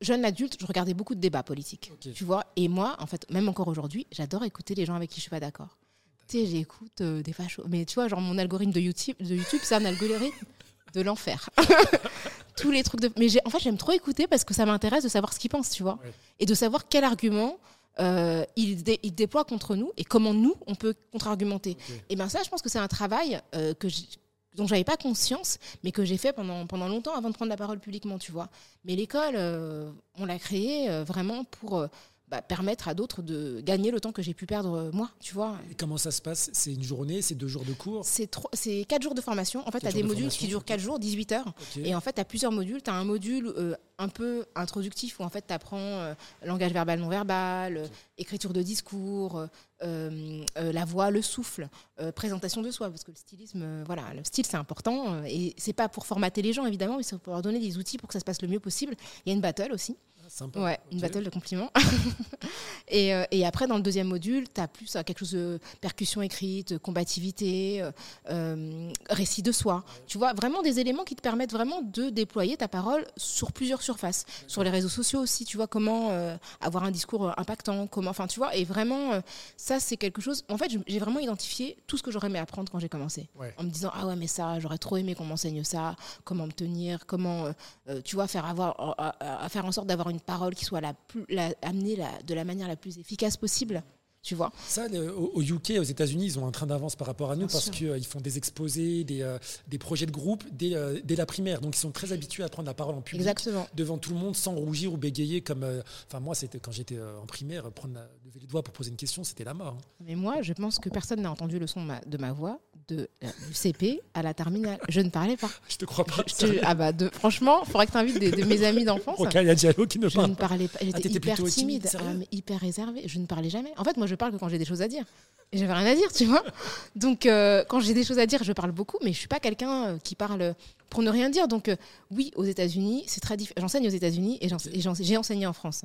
jeune adulte, je regardais beaucoup de débats politiques. Tu vois? Et moi, en fait, même encore aujourd'hui, j'adore écouter les gens avec qui je suis pas d'accord. Tu sais, j'écoute des fachos. Mais tu vois, genre mon algorithme de YouTube, de YouTube c'est un algorithme de l'enfer. Tous les trucs de. Mais en fait, j'aime trop écouter parce que ça m'intéresse de savoir ce qu'ils pensent, tu vois. Et de savoir quel argument euh, ils, déploient contre nous et comment nous, on peut contre-argumenter. Et bien, ça, je pense que c'est un travail euh, que dont j'avais pas conscience, mais que j'ai fait pendant, pendant longtemps avant de prendre la parole publiquement, tu vois. Mais l'école, euh, on l'a créée euh, vraiment pour bah, permettre à d'autres de gagner le temps que j'ai pu perdre euh, moi, tu vois. Et comment ça se passe? C'est une journée, c'est deux jours de cours? C'est quatre jours de formation. En fait, tu as des modules qui durent quatre jours, 18 heures. Et en fait, tu as plusieurs modules. Tu as un module euh, un peu introductif où en fait, tu apprends euh, langage verbal non verbal, écriture de discours, la voix, le souffle, présentation de soi, parce que le stylisme, voilà, le style c'est important. et c'est pas pour formater les gens évidemment, mais c'est pour leur donner des outils pour que ça se passe le mieux possible. Il y a une battle aussi. Ouais, une battle de compliments. et, euh, et, après, dans le deuxième module, tu as plus euh, quelque chose de percussion écrite, combativité, euh, récit de soi. Tu vois, vraiment des éléments qui te permettent vraiment de déployer ta parole sur plusieurs surfaces. Sur les réseaux sociaux aussi, tu vois, comment avoir un discours impactant, comment, enfin, tu vois, et vraiment, ça, c'est quelque chose. En fait, j'ai vraiment identifié tout ce que j'aurais aimé apprendre quand j'ai commencé. En me disant, ah ouais, mais ça, j'aurais trop aimé qu'on m'enseigne ça, comment me tenir, comment, tu vois, faire, avoir, à faire en sorte d'avoir une parole qui soit amenée de la manière la plus efficace possible. Tu vois. Ça, au, UK, aux États-Unis, ils ont un train d'avance par rapport à nous parce qu'ils euh, font des exposés, des, euh, des projets de groupe dès, euh, dès, la primaire. Donc, ils sont très habitués à prendre la parole en public devant tout le monde sans rougir ou bégayer. Comme, enfin, moi, c'était quand j'étais en primaire, prendre lever les doigts pour poser une question, c'était la mort. Hein. Mais moi, je pense que personne n'a entendu le son de ma, de ma voix de, du CP à la terminale. Je ne parlais pas. Je te crois pas. ah bah de, franchement, il faudrait que tu invites de mes amis d'enfance. Ok, il y a Diallo qui ne parle Je ne parlais pas. J'étais ah, hyper timide, ah, hyper réservée. Je ne parlais jamais. En fait, moi, je parle que quand j'ai des choses à dire. Et j'avais rien à dire, tu vois. Donc, euh, quand j'ai des choses à dire, je parle beaucoup, mais je suis pas quelqu'un euh, qui parle pour ne rien dire. Donc, euh, oui, aux États-Unis, c'est très différent. J'enseigne aux États-Unis et j'ai enseigné en France.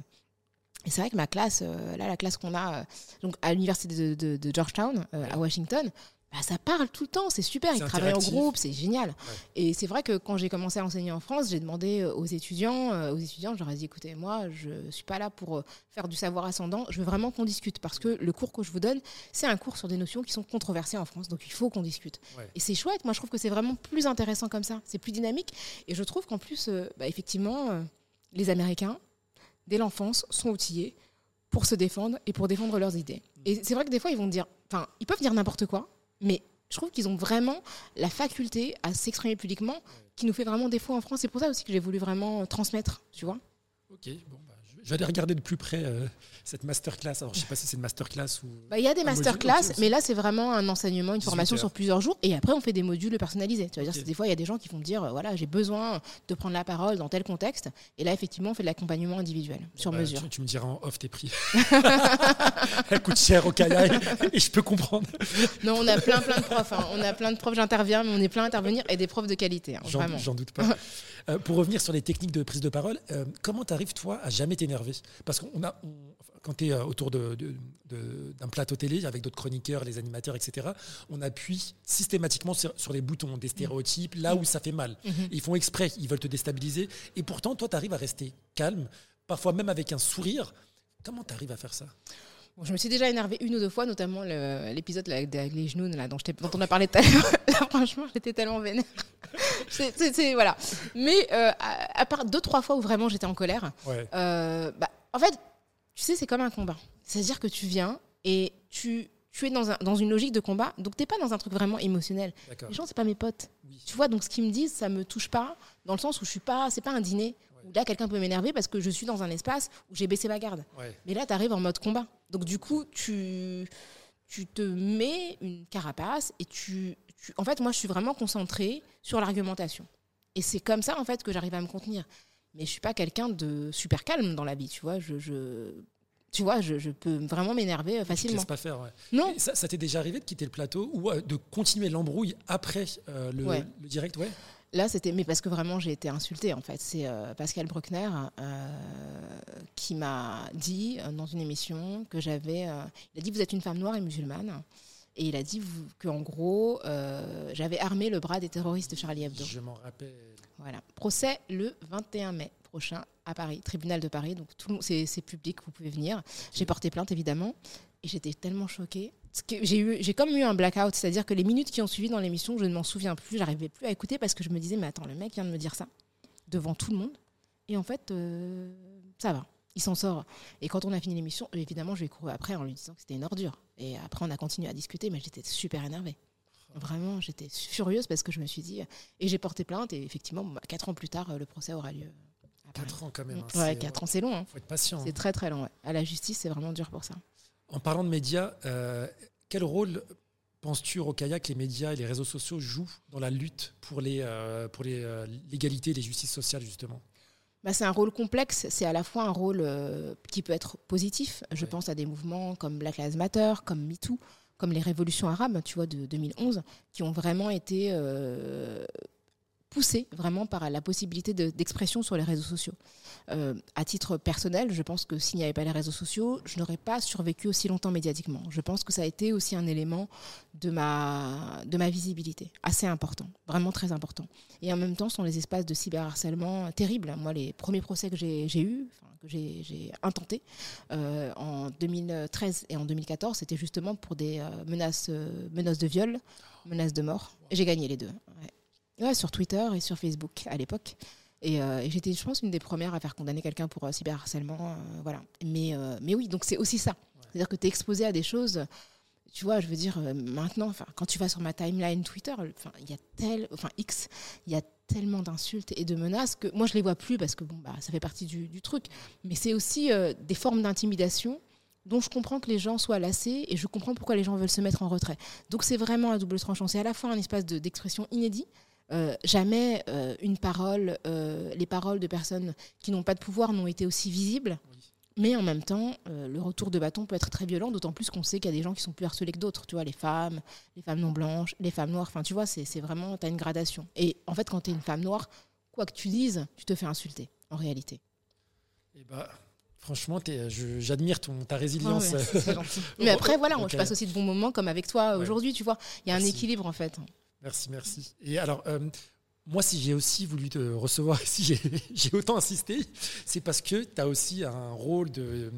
Et c'est vrai que ma classe, là, la classe qu'on a donc à l'université de, Georgetown, à Washington, bah, ça parle tout le temps, c'est super, ils travaillent en groupe, c'est génial. Et c'est vrai que quand j'ai commencé à enseigner en France, j'ai demandé euh, aux étudiants, euh, aux étudiants, je leur ai dit écoutez, moi, je suis pas là pour euh, faire du savoir ascendant, je veux vraiment qu'on discute parce que le cours que je vous donne, c'est un cours sur des notions qui sont controversées en France, donc il faut qu'on discute. Et c'est chouette, moi je trouve que c'est vraiment plus intéressant comme ça, c'est plus dynamique. Et je trouve qu'en plus, bah, effectivement, les Américains, dès l'enfance, sont outillés pour se défendre et pour défendre leurs idées. Et c'est vrai que des fois, ils vont dire, enfin, ils peuvent dire n'importe quoi, mais je trouve qu'ils ont vraiment la faculté à s'exprimer publiquement qui nous fait vraiment défaut en France. C'est pour ça aussi que j'ai voulu vraiment transmettre, tu vois. Ok, bon, je vais aller regarder de plus près euh, cette masterclass. Alors, je sais pas si c'est une masterclass ou. Bah, il y a des masterclass, mais là, c'est vraiment un enseignement, une formation sur plusieurs jours. Et après, on fait des modules personnalisés. Tu vas dire, des fois, il y a des gens qui vont me dire, euh, voilà, j'ai besoin de prendre la parole dans tel contexte. Et là, effectivement, on fait de l'accompagnement individuel, sur bah, mesure. Tu, me diras en off tes prix. Elle coûte cher au Kayak et je peux comprendre. Non, on a plein, plein de profs. Hein. On a plein de profs, j'interviens, mais on est plein à intervenir et des profs de qualité. Hein, J'en doute pas. Euh, pour revenir sur les techniques de prise de parole, comment t'arrives, toi, à jamais t'énerver? Parce qu'on a, quand tu es euh, autour d'un de, plateau télé avec d'autres chroniqueurs, les animateurs, etc., on appuie systématiquement sur, les boutons des stéréotypes, là où ça fait mal. Mhm. Ils font exprès, ils veulent te déstabiliser. Et pourtant, toi, tu arrives à rester calme, parfois même avec un sourire. Comment tu arrives à faire ça? Je me suis déjà énervée une ou deux fois, notamment l'épisode avec les genoux là, dont, on a parlé tout à l'heure. franchement, j'étais tellement vénère. voilà. Mais euh, à, part deux, trois fois où vraiment j'étais en colère, euh, bah, en fait, tu sais, c'est comme un combat. C'est-à-dire que tu viens et tu, tu es dans, un, dans une logique de combat, donc tu n'es pas dans un truc vraiment émotionnel. Les gens, c'est pas mes potes. Tu vois, donc ce qu'ils me disent, ça me touche pas, dans le sens où je suis pas, c'est pas un dîner. Où là, quelqu'un peut m'énerver parce que je suis dans un espace où j'ai baissé ma garde. Mais là, tu arrives en mode combat. Donc du coup, tu, tu te mets une carapace et tu, tu... En fait, moi, je suis vraiment concentrée sur l'argumentation. Et c'est comme ça, en fait, que j'arrive à me contenir mais je suis pas quelqu'un de super calme dans la vie, tu vois. Je, je tu vois, je, je, peux vraiment m'énerver facilement. Tu laisses pas faire, ouais. Non. ça, ça t'est déjà arrivé de quitter le plateau ou euh, de continuer l'embrouille après euh, le, le, direct, ouais? Là, c'était, mais parce que vraiment j'ai été insultée en fait. C'est euh, Pascal Bruckner qui m'a dit dans une émission que j'avais. il a dit vous êtes une femme noire et musulmane. Et il a dit qu'en gros, j'avais armé le bras des terroristes de Charlie Hebdo. Je m'en rappelle. Voilà. Procès le 21 mai prochain à Paris, tribunal de Paris. Donc tout c'est public, vous pouvez venir. J'ai porté plainte évidemment et j'étais tellement choquée. J'ai eu, j'ai comme eu un blackout, c'est-à-dire que les minutes qui ont suivi dans l'émission, je ne m'en souviens plus, j'arrivais plus à écouter parce que je me disais mais attends, le mec vient de me dire ça devant tout le monde et en fait euh, ça va. Il s'en sort. Et quand on a fini l'émission, évidemment, je lui ai couru après en lui disant que c'était une ordure. Et après, on a continué à discuter, mais j'étais super énervée. Vraiment, j'étais furieuse parce que je me suis dit. Et j'ai porté plainte, et effectivement, bah, quatre ans plus tard, le procès aura lieu. Quatre ans quand même. Hein, ouais, quatre ans, c'est long. Il hein. faut être patient. C'est hein. très très long. À la justice, c'est vraiment dur pour ça. En parlant de médias, euh, quel rôle penses-tu, Rokaya, que les médias et les réseaux sociaux jouent dans la lutte pour les euh, pour les euh, l'égalité et les justices sociales justement? Bah, c'est un rôle complexe. C'est à la fois un rôle qui peut être positif. Je pense à des mouvements comme Black Lives Matter, comme MeToo, comme les révolutions arabes, tu vois, de 2011, qui ont vraiment été poussées vraiment par la possibilité d'expression sur les réseaux sociaux. Euh, à titre personnel, je pense que s'il n'y avait pas les réseaux sociaux, je n'aurais pas survécu aussi longtemps médiatiquement. Je pense que ça a été aussi un élément de ma, de ma visibilité, assez important, vraiment très important. Et en même temps, ce sont les espaces de cyberharcèlement terribles. Moi, les premiers procès que j'ai eus, que j'ai intenté euh, en 2013 et en 2014, c'était justement pour des euh, menaces, euh, menaces de viol, menaces de mort. J'ai gagné les deux. Sur Twitter et sur Facebook à l'époque. Et, j'étais, je pense, une des premières à faire condamner quelqu'un pour cyberharcèlement. voilà. Mais, mais oui, donc c'est aussi ça. C'est-à-dire que tu es exposé à des choses tu vois, je veux dire, maintenant, quand tu vas sur ma timeline Twitter, il y a tel, enfin X, il y a tellement d'insultes et de menaces que moi je les vois plus parce que bon bah ça fait partie du, truc mais c'est aussi euh, des formes d'intimidation dont je comprends que les gens soient lassés et je comprends pourquoi les gens veulent se mettre en retrait donc c'est vraiment un double tranchant c'est à la fois un espace d'expression inédit euh, jamais euh, une parole les paroles de personnes qui n'ont pas de pouvoir n'ont été aussi visibles mais en même temps, euh, le retour de bâton peut être très violent, d'autant plus qu'on sait qu'il y a des gens qui sont plus harcelés que d'autres. Tu vois, les femmes, les femmes non blanches, les femmes noires. Enfin, tu vois, c'est vraiment, tu as une gradation. Et en fait, quand tu es une femme noire, quoi que tu dises, tu te fais insulter, en réalité. Eh bah, Franchement, j'admire ta résilience. mais après, voilà, je passe aussi de bons moments comme avec toi aujourd'hui, tu vois. Il y a un équilibre en fait. Merci, merci. Et alors, euh, moi, si j'ai aussi voulu te recevoir, si j'ai autant insisté, c'est parce que tu as aussi un rôle de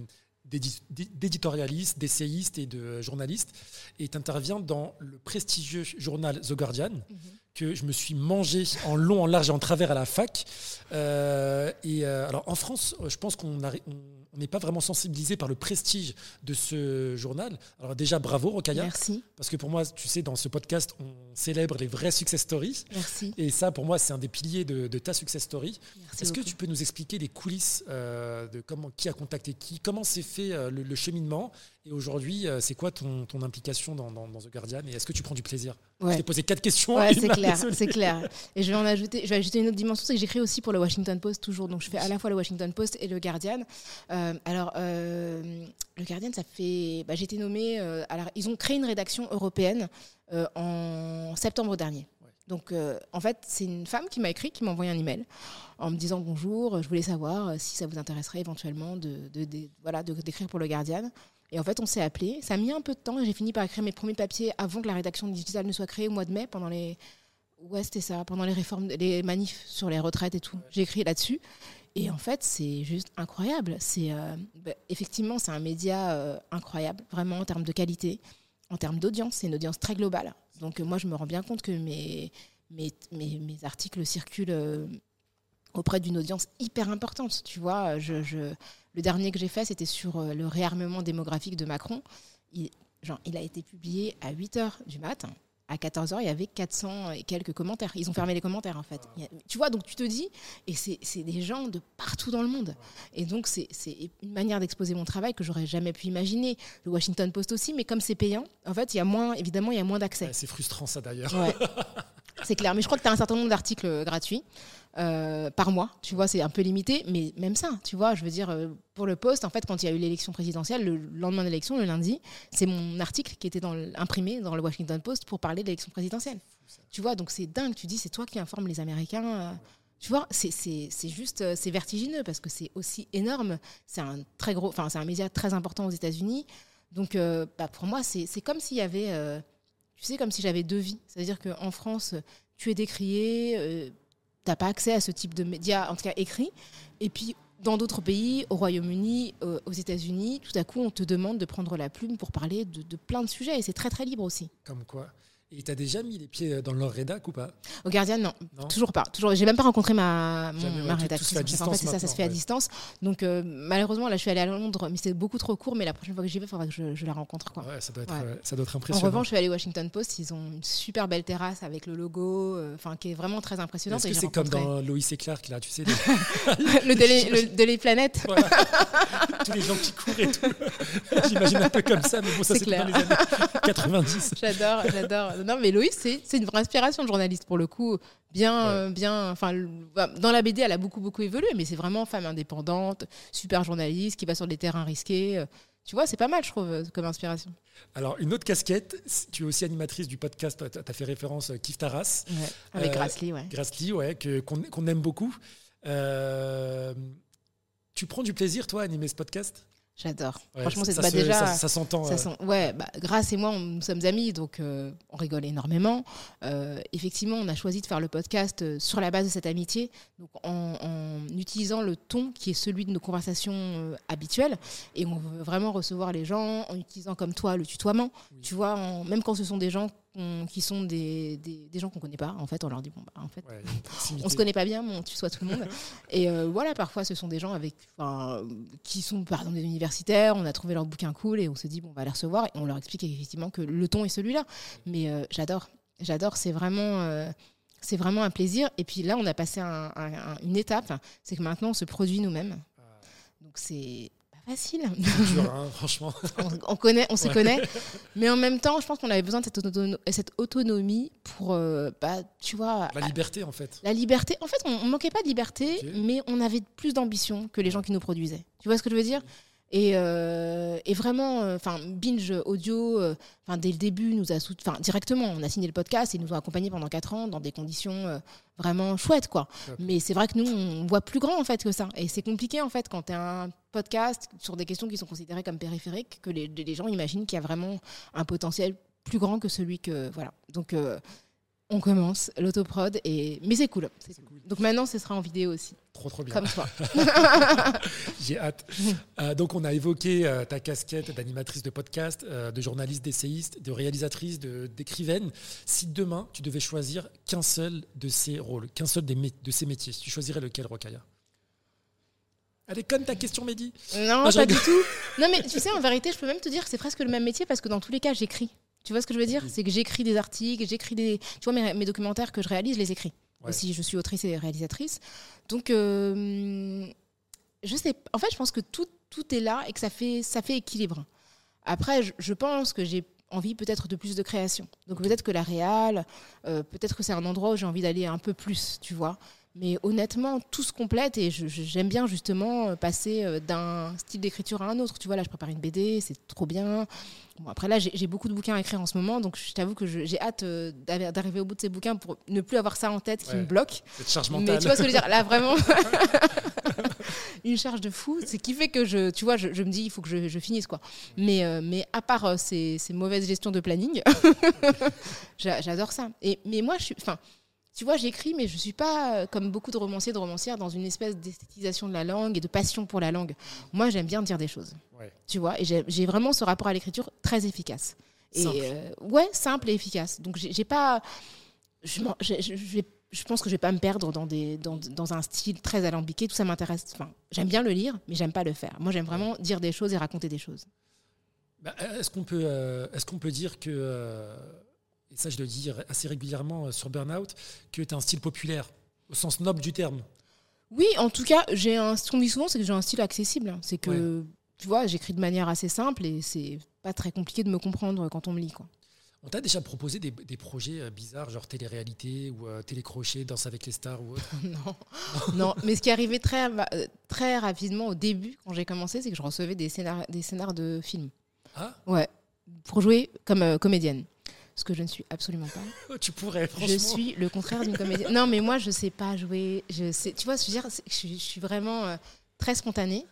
d'éditorialiste, d'essayiste et de journaliste. Et tu interviens dans le prestigieux journal The Guardian, mhm. que je me suis mangé en long, en large et en travers à la fac. Euh, et euh, alors en France, je pense qu'on n'est pas vraiment sensibilisé par le prestige de ce journal. Alors déjà, bravo Rokaya. Merci. Parce que pour moi, tu sais, dans ce podcast, on célèbre les vrais success stories. Merci. Et ça, pour moi, c'est un des piliers de, ta success story. Est-ce que tu peux nous expliquer les coulisses euh, de comment, qui a contacté qui, comment s'est fait euh, le, cheminement et aujourd'hui, euh, c'est quoi ton, ton implication dans, dans, The Guardian et est-ce que tu prends du plaisir? Ouais. Je t'ai posé quatre questions. Ouais, c'est clair, c'est clair. Et je vais en ajouter, je vais ajouter une autre dimension, c'est que j'écris aussi pour le Washington Post toujours. Donc je fais à la fois le Washington Post et le Guardian. alors le Guardian, ça fait, bah, j'ai été nommée. alors ils ont créé une rédaction européenne en septembre dernier. Donc, euh, en fait, c'est une femme qui m'a écrit, qui m'a envoyé un email en me disant bonjour, je voulais savoir euh, si ça vous intéresserait éventuellement de, voilà, d'écrire pour le Guardian. Et en fait, on s'est appelé. Ça a mis un peu de temps. J'ai fini par écrire mes premiers papiers avant que la rédaction digitale ne soit créée au mois de mai, pendant les, ouais, c'était ça, pendant les réformes, les manifs sur les retraites et tout. J'ai écrit là-dessus. Et en fait, c'est juste incroyable. C'est euh, bah, effectivement, c'est un média incroyable, vraiment en termes de qualité, en termes d'audience. C'est une audience très globale. Donc moi, je me rends bien compte que mes, mes, mes, articles circulent euh, auprès d'une audience hyper importante. Tu vois, je, je, le dernier que j'ai fait, c'était sur euh, le réarmement démographique de Macron. Il, genre, il a été publié à 8 h du matin à 14h, il y avait 400 et quelques commentaires. Ils ont fermé les commentaires, en fait. Tu vois, donc tu te dis, et c'est des gens de partout dans le monde. Et donc, c'est une manière d'exposer mon travail que j'aurais jamais pu imaginer. Le Washington Post aussi, mais comme c'est payant, en fait, il y a moins, évidemment, il y a moins d'accès. c'est frustrant, ça, d'ailleurs. c'est clair. Mais je crois que tu as un certain nombre d'articles gratuits. Euh, par mois. Tu vois, c'est un peu limité, mais même ça, tu vois, je veux dire, euh, pour le poste, en fait, quand il y a eu l'élection présidentielle, le lendemain de l'élection, le lundi, c'est mon article qui était dans imprimé dans le Washington Post pour parler de l'élection présidentielle. Tu vois, donc c'est dingue. Tu dis, c'est toi qui informes les Américains. Euh, tu vois, c'est juste, c'est vertigineux parce que c'est aussi énorme. C'est un très gros, enfin, c'est un média très important aux États-Unis. Donc, bah, pour moi, c'est comme s'il y avait, tu sais, comme si j'avais deux vies. C'est-à-dire qu'en France, tu es décrié n'as pas accès à ce type de médias, en tout cas écrit. Et puis, dans d'autres pays, au Royaume-Uni, euh, aux États-Unis, tout à coup, on te demande de prendre la plume pour parler de plein de sujets. Et c'est très, très libre aussi. Comme quoi et tu as déjà mis les pieds dans leur rédac ou pas? Au Guardian, non. Toujours pas. Toujours. J'ai même pas rencontré ma, ma rédaction. en fait, c'est ça, ça se fait à distance. Donc, euh, malheureusement, là, je suis allée à Londres, mais c'est beaucoup trop court. Mais la prochaine fois que j'y vais, il faudra que je, la rencontre. Quoi. Ouais, ça doit, être, euh, ça doit être impressionnant. En revanche, je suis allée au Washington Post. Ils ont une super belle terrasse avec le logo, euh, qui est vraiment très impressionnante. Est-ce que c'est comme dans Lois et Clark, là, tu sais Le de les planètes. Tous les gens qui courent et tout. J'imagine un peu comme ça, mais bon, ça, c'est dans les années 90. J'adore, j'adore. Non, mais Loïs, c'est une vraie inspiration de journaliste pour le coup. Bien, euh, bien. Enfin, bah, dans la BD, elle a beaucoup, beaucoup évolué, mais c'est vraiment femme indépendante, super journaliste qui va sur des terrains risqués. Euh, tu vois, c'est pas mal, je trouve, euh, comme inspiration. Alors, une autre casquette, tu es aussi animatrice du podcast, tu as fait référence Kif Taras. avec Grassly, ouais. Grassly, ouais, qu'on aime beaucoup. tu prends du plaisir, toi, à animer ce podcast? J'adore. Franchement, c'est bah, déjà. Ça, s'entend. Ouais, bah, grâce et moi, nous sommes amis, donc euh, on rigole énormément. Euh, effectivement, on a choisi de faire le podcast euh, sur la base de cette amitié, donc en, utilisant le ton qui est celui de nos conversations habituelles. Et on veut vraiment recevoir les gens en utilisant comme toi le tutoiement. Tu vois, même quand ce sont des gens qui sont des, des, gens qu'on connaît pas. En fait, on leur dit bon, bah, en fait, on se connaît pas bien, mais on tutoie tout le monde. et euh, voilà, parfois, ce sont des gens avec, qui sont par exemple des universitaires. On a trouvé leur bouquin cool et on se dit bon, on va les recevoir et on leur explique effectivement que le ton est celui-là. Mais euh, j'adore, j'adore. C'est vraiment. Euh, c'est vraiment un plaisir. Et puis là, on a passé une étape, c'est que maintenant, on se produit nous-mêmes. Ah. Donc c'est facile. Hein, franchement. on, connaît, on se connaît. Mais en même temps, je pense qu'on avait besoin de cette, autonomie, cette autonomie pour, euh, bah, tu vois. La liberté, en fait. La liberté. En fait, on, ne manquait pas de liberté, mais on avait plus d'ambition que les gens qui nous produisaient. Tu vois ce que je veux dire? Et, euh, et vraiment, euh, enfin, Binge Audio, euh, enfin, dès le début, nous a enfin, directement, on a signé le podcast et nous ont accompagnés pendant 4 ans dans des conditions vraiment chouettes, quoi. Mais c'est vrai que nous, on voit plus grand, en fait, que ça. Et c'est compliqué, en fait, quand tu as un podcast sur des questions qui sont considérées comme périphériques, que les, les gens imaginent qu'il y a vraiment un potentiel plus grand que celui que, voilà. Donc, on commence l'autoprod et mais c'est cool. Donc maintenant ce sera en vidéo aussi. Trop trop bien. Comme toi. J'ai hâte. Euh, donc on a évoqué euh, ta casquette d'animatrice de podcast, euh, de journaliste, d'essayiste, de réalisatrice, d'écrivaine. Si demain tu devais choisir qu'un seul de ces rôles, qu'un seul des de ces métiers, tu choisirais lequel, Rokaya? Elle est conne ta question, Mehdi? Non, pas du tout. Non, mais tu sais, en vérité, je peux même te dire que c'est presque le même métier parce que dans tous les cas, j'écris. Tu vois ce que je veux dire? C'est que j'écris des articles, j'écris des. Tu vois, mes, documentaires que je réalise, je les écris. Aussi, je suis autrice et réalisatrice. Donc, euh, je sais. En fait, je pense que tout, tout est là et que ça fait, ça fait équilibre. Après, je, pense que j'ai envie peut-être de plus de création. Donc, peut-être que la réal, euh, peut-être que c'est un endroit où j'ai envie d'aller un peu plus, tu vois. Mais honnêtement, tout se complète et j'aime bien justement passer euh, d'un style d'écriture à un autre. Tu vois, là, je prépare une BD, c'est trop bien. Bon, après, là, j'ai beaucoup de bouquins à écrire en ce moment, donc je t'avoue que j'ai hâte euh, d'arriver au bout de ces bouquins pour ne plus avoir ça en tête qui me bloque. Cette charge mentale. Mais tu vois ce que je veux dire Là, vraiment, une charge de fou. C'est qui fait que je, tu vois, je, me dis, il faut que je, finisse, quoi. Mais, euh, mais à part ces, ces mauvaises gestions de planning, j'adore ça. Et, mais moi, je suis. Enfin, tu vois, j'écris, mais je ne suis pas, euh, comme beaucoup de romanciers, de romancières, dans une espèce d'esthétisation de la langue et de passion pour la langue. Moi, j'aime bien dire des choses. Tu vois, et j'ai vraiment ce rapport à l'écriture très efficace. Et euh, ouais, simple et efficace. Donc, j'ai pas. Je, je, pense que je vais pas me perdre dans, des, dans, dans un style très alambiqué. Tout ça m'intéresse. Enfin, j'aime bien le lire, mais j'aime pas le faire. Moi, j'aime vraiment dire des choses et raconter des choses. Bah, est-ce qu'on peut, euh, est-ce qu'on peut dire que et ça je le dis assez régulièrement euh, sur Burnout, que tu as un style populaire, au sens noble du terme. Oui, en tout cas, j'ai un, ce qu'on dit souvent, c'est que j'ai un style accessible. C'est que, tu vois, j'écris de manière assez simple et c'est pas très compliqué de me comprendre quand on me lit. Quoi. On t'a déjà proposé des, projets euh, bizarres, genre télé-réalité ou euh, télé-crochet, danse avec les stars ou autre? Non. non, mais ce qui arrivait très, très rapidement au début, quand j'ai commencé, c'est que je recevais des scénars, des scénars de films. Ah Ouais, pour jouer comme comédienne ce que je ne suis absolument pas. Tu pourrais, franchement. Je suis le contraire d'une comédienne. non, mais moi, je sais pas jouer. Je sais, tu vois, je, veux dire, je, suis vraiment euh, très spontanée.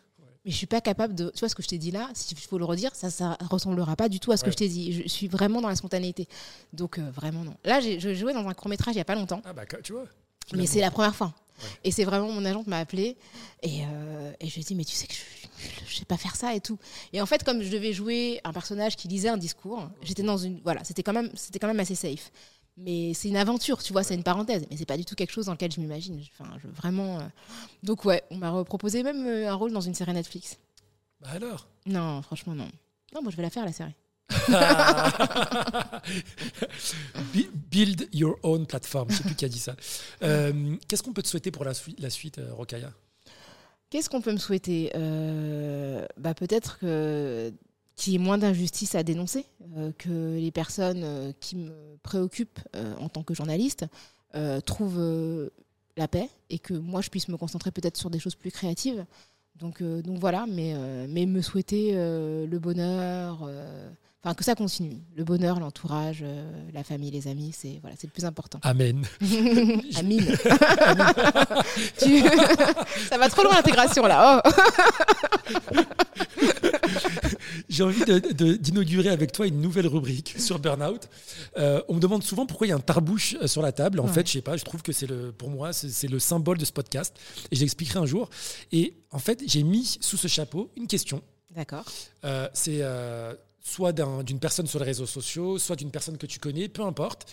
Mais je suis pas capable de. Tu vois ce que je t'ai dit là, s'il faut le redire, ça ça ressemblera pas du tout à ce que je t'ai dit. Je suis vraiment dans la spontanéité. Donc, euh, vraiment, non. Là, j'ai joué dans un court-métrage il y a pas longtemps. Ah, bah, tu vois. Mais c'est la première fois. Et c'est vraiment mon agente m'a appelé et, euh, et je lui ai dit mais tu sais que je, je sais pas faire ça et tout. Et en fait comme je devais jouer un personnage qui lisait un discours, j'étais dans une voilà c'était quand même c'était quand même assez safe. Mais c'est une aventure, tu vois, c'est une parenthèse. Mais c'est pas du tout quelque chose dans lequel je m'imagine. Enfin, je, vraiment. Euh. Donc ouais, on m'a proposé même euh, un rôle dans une série Netflix. Bah alors? Non, franchement non. Non, moi je vais la faire la série. Build your own platform. Je sais plus qui a dit ça. Euh, qu'est-ce qu'on peut te souhaiter pour la, suite, euh, Rokaya? Qu'est-ce qu'on peut me souhaiter? Euh, bah, Peut-être que qu'il y ait moins d'injustice à dénoncer, que les personnes qui me préoccupent en tant que journaliste trouvent la paix et que moi je puisse me concentrer peut-être sur des choses plus créatives. Donc, donc voilà, mais, mais me souhaiter le bonheur Enfin, que ça continue. Le bonheur, l'entourage, euh, la famille, les amis, c'est voilà, c'est le plus important. Amen. Amen. ça va trop loin l'intégration là. Oh. J'ai envie d'inaugurer avec toi une nouvelle rubrique sur Burnout. Euh, on me demande souvent pourquoi il y a un tarbouche euh, sur la table. En fait, je sais pas, je trouve que c'est le, pour moi, c'est le symbole de ce podcast. Et j'expliquerai un jour. Et en fait, j'ai mis sous ce chapeau une question. D'accord. c'est soit d'une personne sur les réseaux sociaux, soit d'une personne que tu connais, peu importe.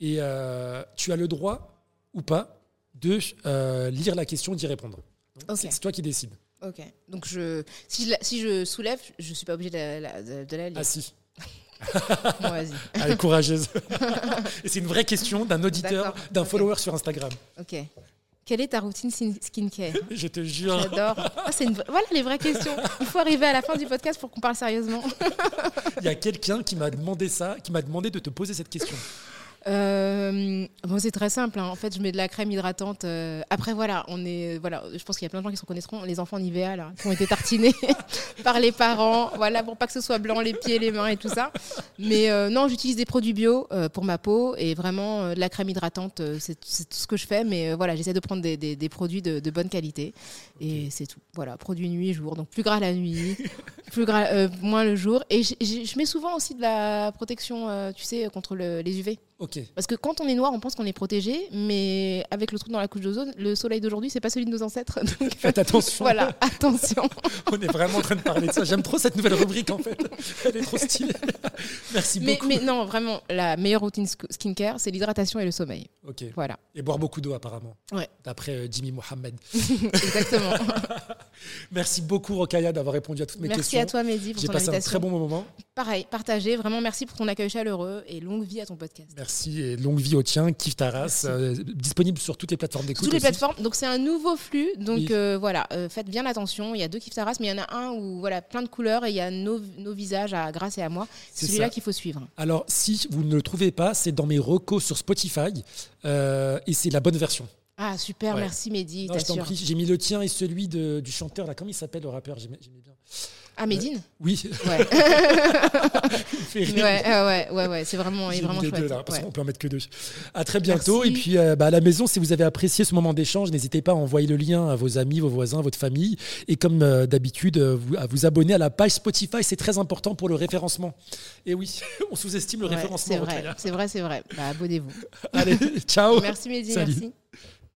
Et euh, tu as le droit ou pas de euh, lire la question, d'y répondre. C'est toi qui décides. Ok. Donc je, si, je, si je soulève, je ne suis pas obligée de la, de, la lire. Ah si. bon, vas-y. Elle est courageuse. C'est une vraie question d'un auditeur, d'un follower sur Instagram. Ok. Quelle est ta routine skincare? Je te jure. J'adore. Ah, voilà les vraies questions. Il faut arriver à la fin du podcast pour qu'on parle sérieusement. Il y a quelqu'un qui m'a demandé ça, qui m'a demandé de te poser cette question. Euh, bon, c'est très simple. Hein. En fait, je mets de la crème hydratante. Euh, après, voilà, on est, voilà, je pense qu'il y a plein de gens qui se reconnaîtront. Les enfants Nivea, là, qui ont été tartinés par les parents. Voilà, pour pas que ce soit blanc les pieds, les mains et tout ça. Mais euh, non, j'utilise des produits bio pour ma peau et vraiment de la crème hydratante, c'est tout ce que je fais. Mais voilà, j'essaie de prendre des, des, produits de, de, bonne qualité et c'est tout. Voilà, produits nuit jour. Donc plus gras la nuit, plus gras, moins le jour. Et je mets souvent aussi de la protection, tu sais, contre le, les UV. Ok. Parce que quand on est noir, on pense qu'on est protégé, mais avec le trou dans la couche d'ozone, le soleil d'aujourd'hui, c'est pas celui de nos ancêtres. Faites attention. voilà, attention. on est vraiment en train de parler de ça. J'aime trop cette nouvelle rubrique en fait. Elle est trop stylée. Merci beaucoup. Mais non, vraiment, la meilleure routine skincare, c'est l'hydratation et le sommeil. Ok. Voilà. Et boire beaucoup d'eau apparemment. Ouais. D'après euh, Jimmy Mohamed. Exactement. merci beaucoup Rokaya d'avoir répondu à toutes mes questions. Merci à toi Mehdi pour J'ai passé un très bon moment. Pareil, partagé. Vraiment merci pour ton accueil chaleureux et longue vie à ton podcast. Merci et longue vie au tien, Kif Taras, euh, disponible sur toutes les plateformes d'écoute. Toutes les plateformes. Donc c'est un nouveau flux. Donc euh, voilà, euh, faites bien attention. Il y a deux Kif Taras, mais il y en a un où voilà plein de couleurs et il y a nos, nos visages à Grâce et à moi. C'est celui-là qu'il faut suivre. Alors si vous ne le trouvez pas, c'est dans mes recos sur Spotify et c'est la bonne version. Ah super, merci Mehdi. J'ai mis le tien et celui de, du chanteur là. Comment il s'appelle le rappeur J'aimais bien. Ah, Médine Oui. Ouais. ouais, ouais, ouais, c'est vraiment, vraiment chouette. Deux, là, parce qu'on peut en mettre que deux. À très bientôt. Et puis, euh, bah, à la maison, si vous avez apprécié ce moment d'échange, n'hésitez pas à envoyer le lien à vos amis, vos voisins, votre famille. Et comme euh, d'habitude, euh, à vous abonner à la page Spotify. C'est très important pour le référencement. Et oui, on sous-estime le référencement. C'est vrai, c'est vrai, c'est vrai. Bah, abonnez-vous. Allez, ciao. Merci, Mehdi. Merci.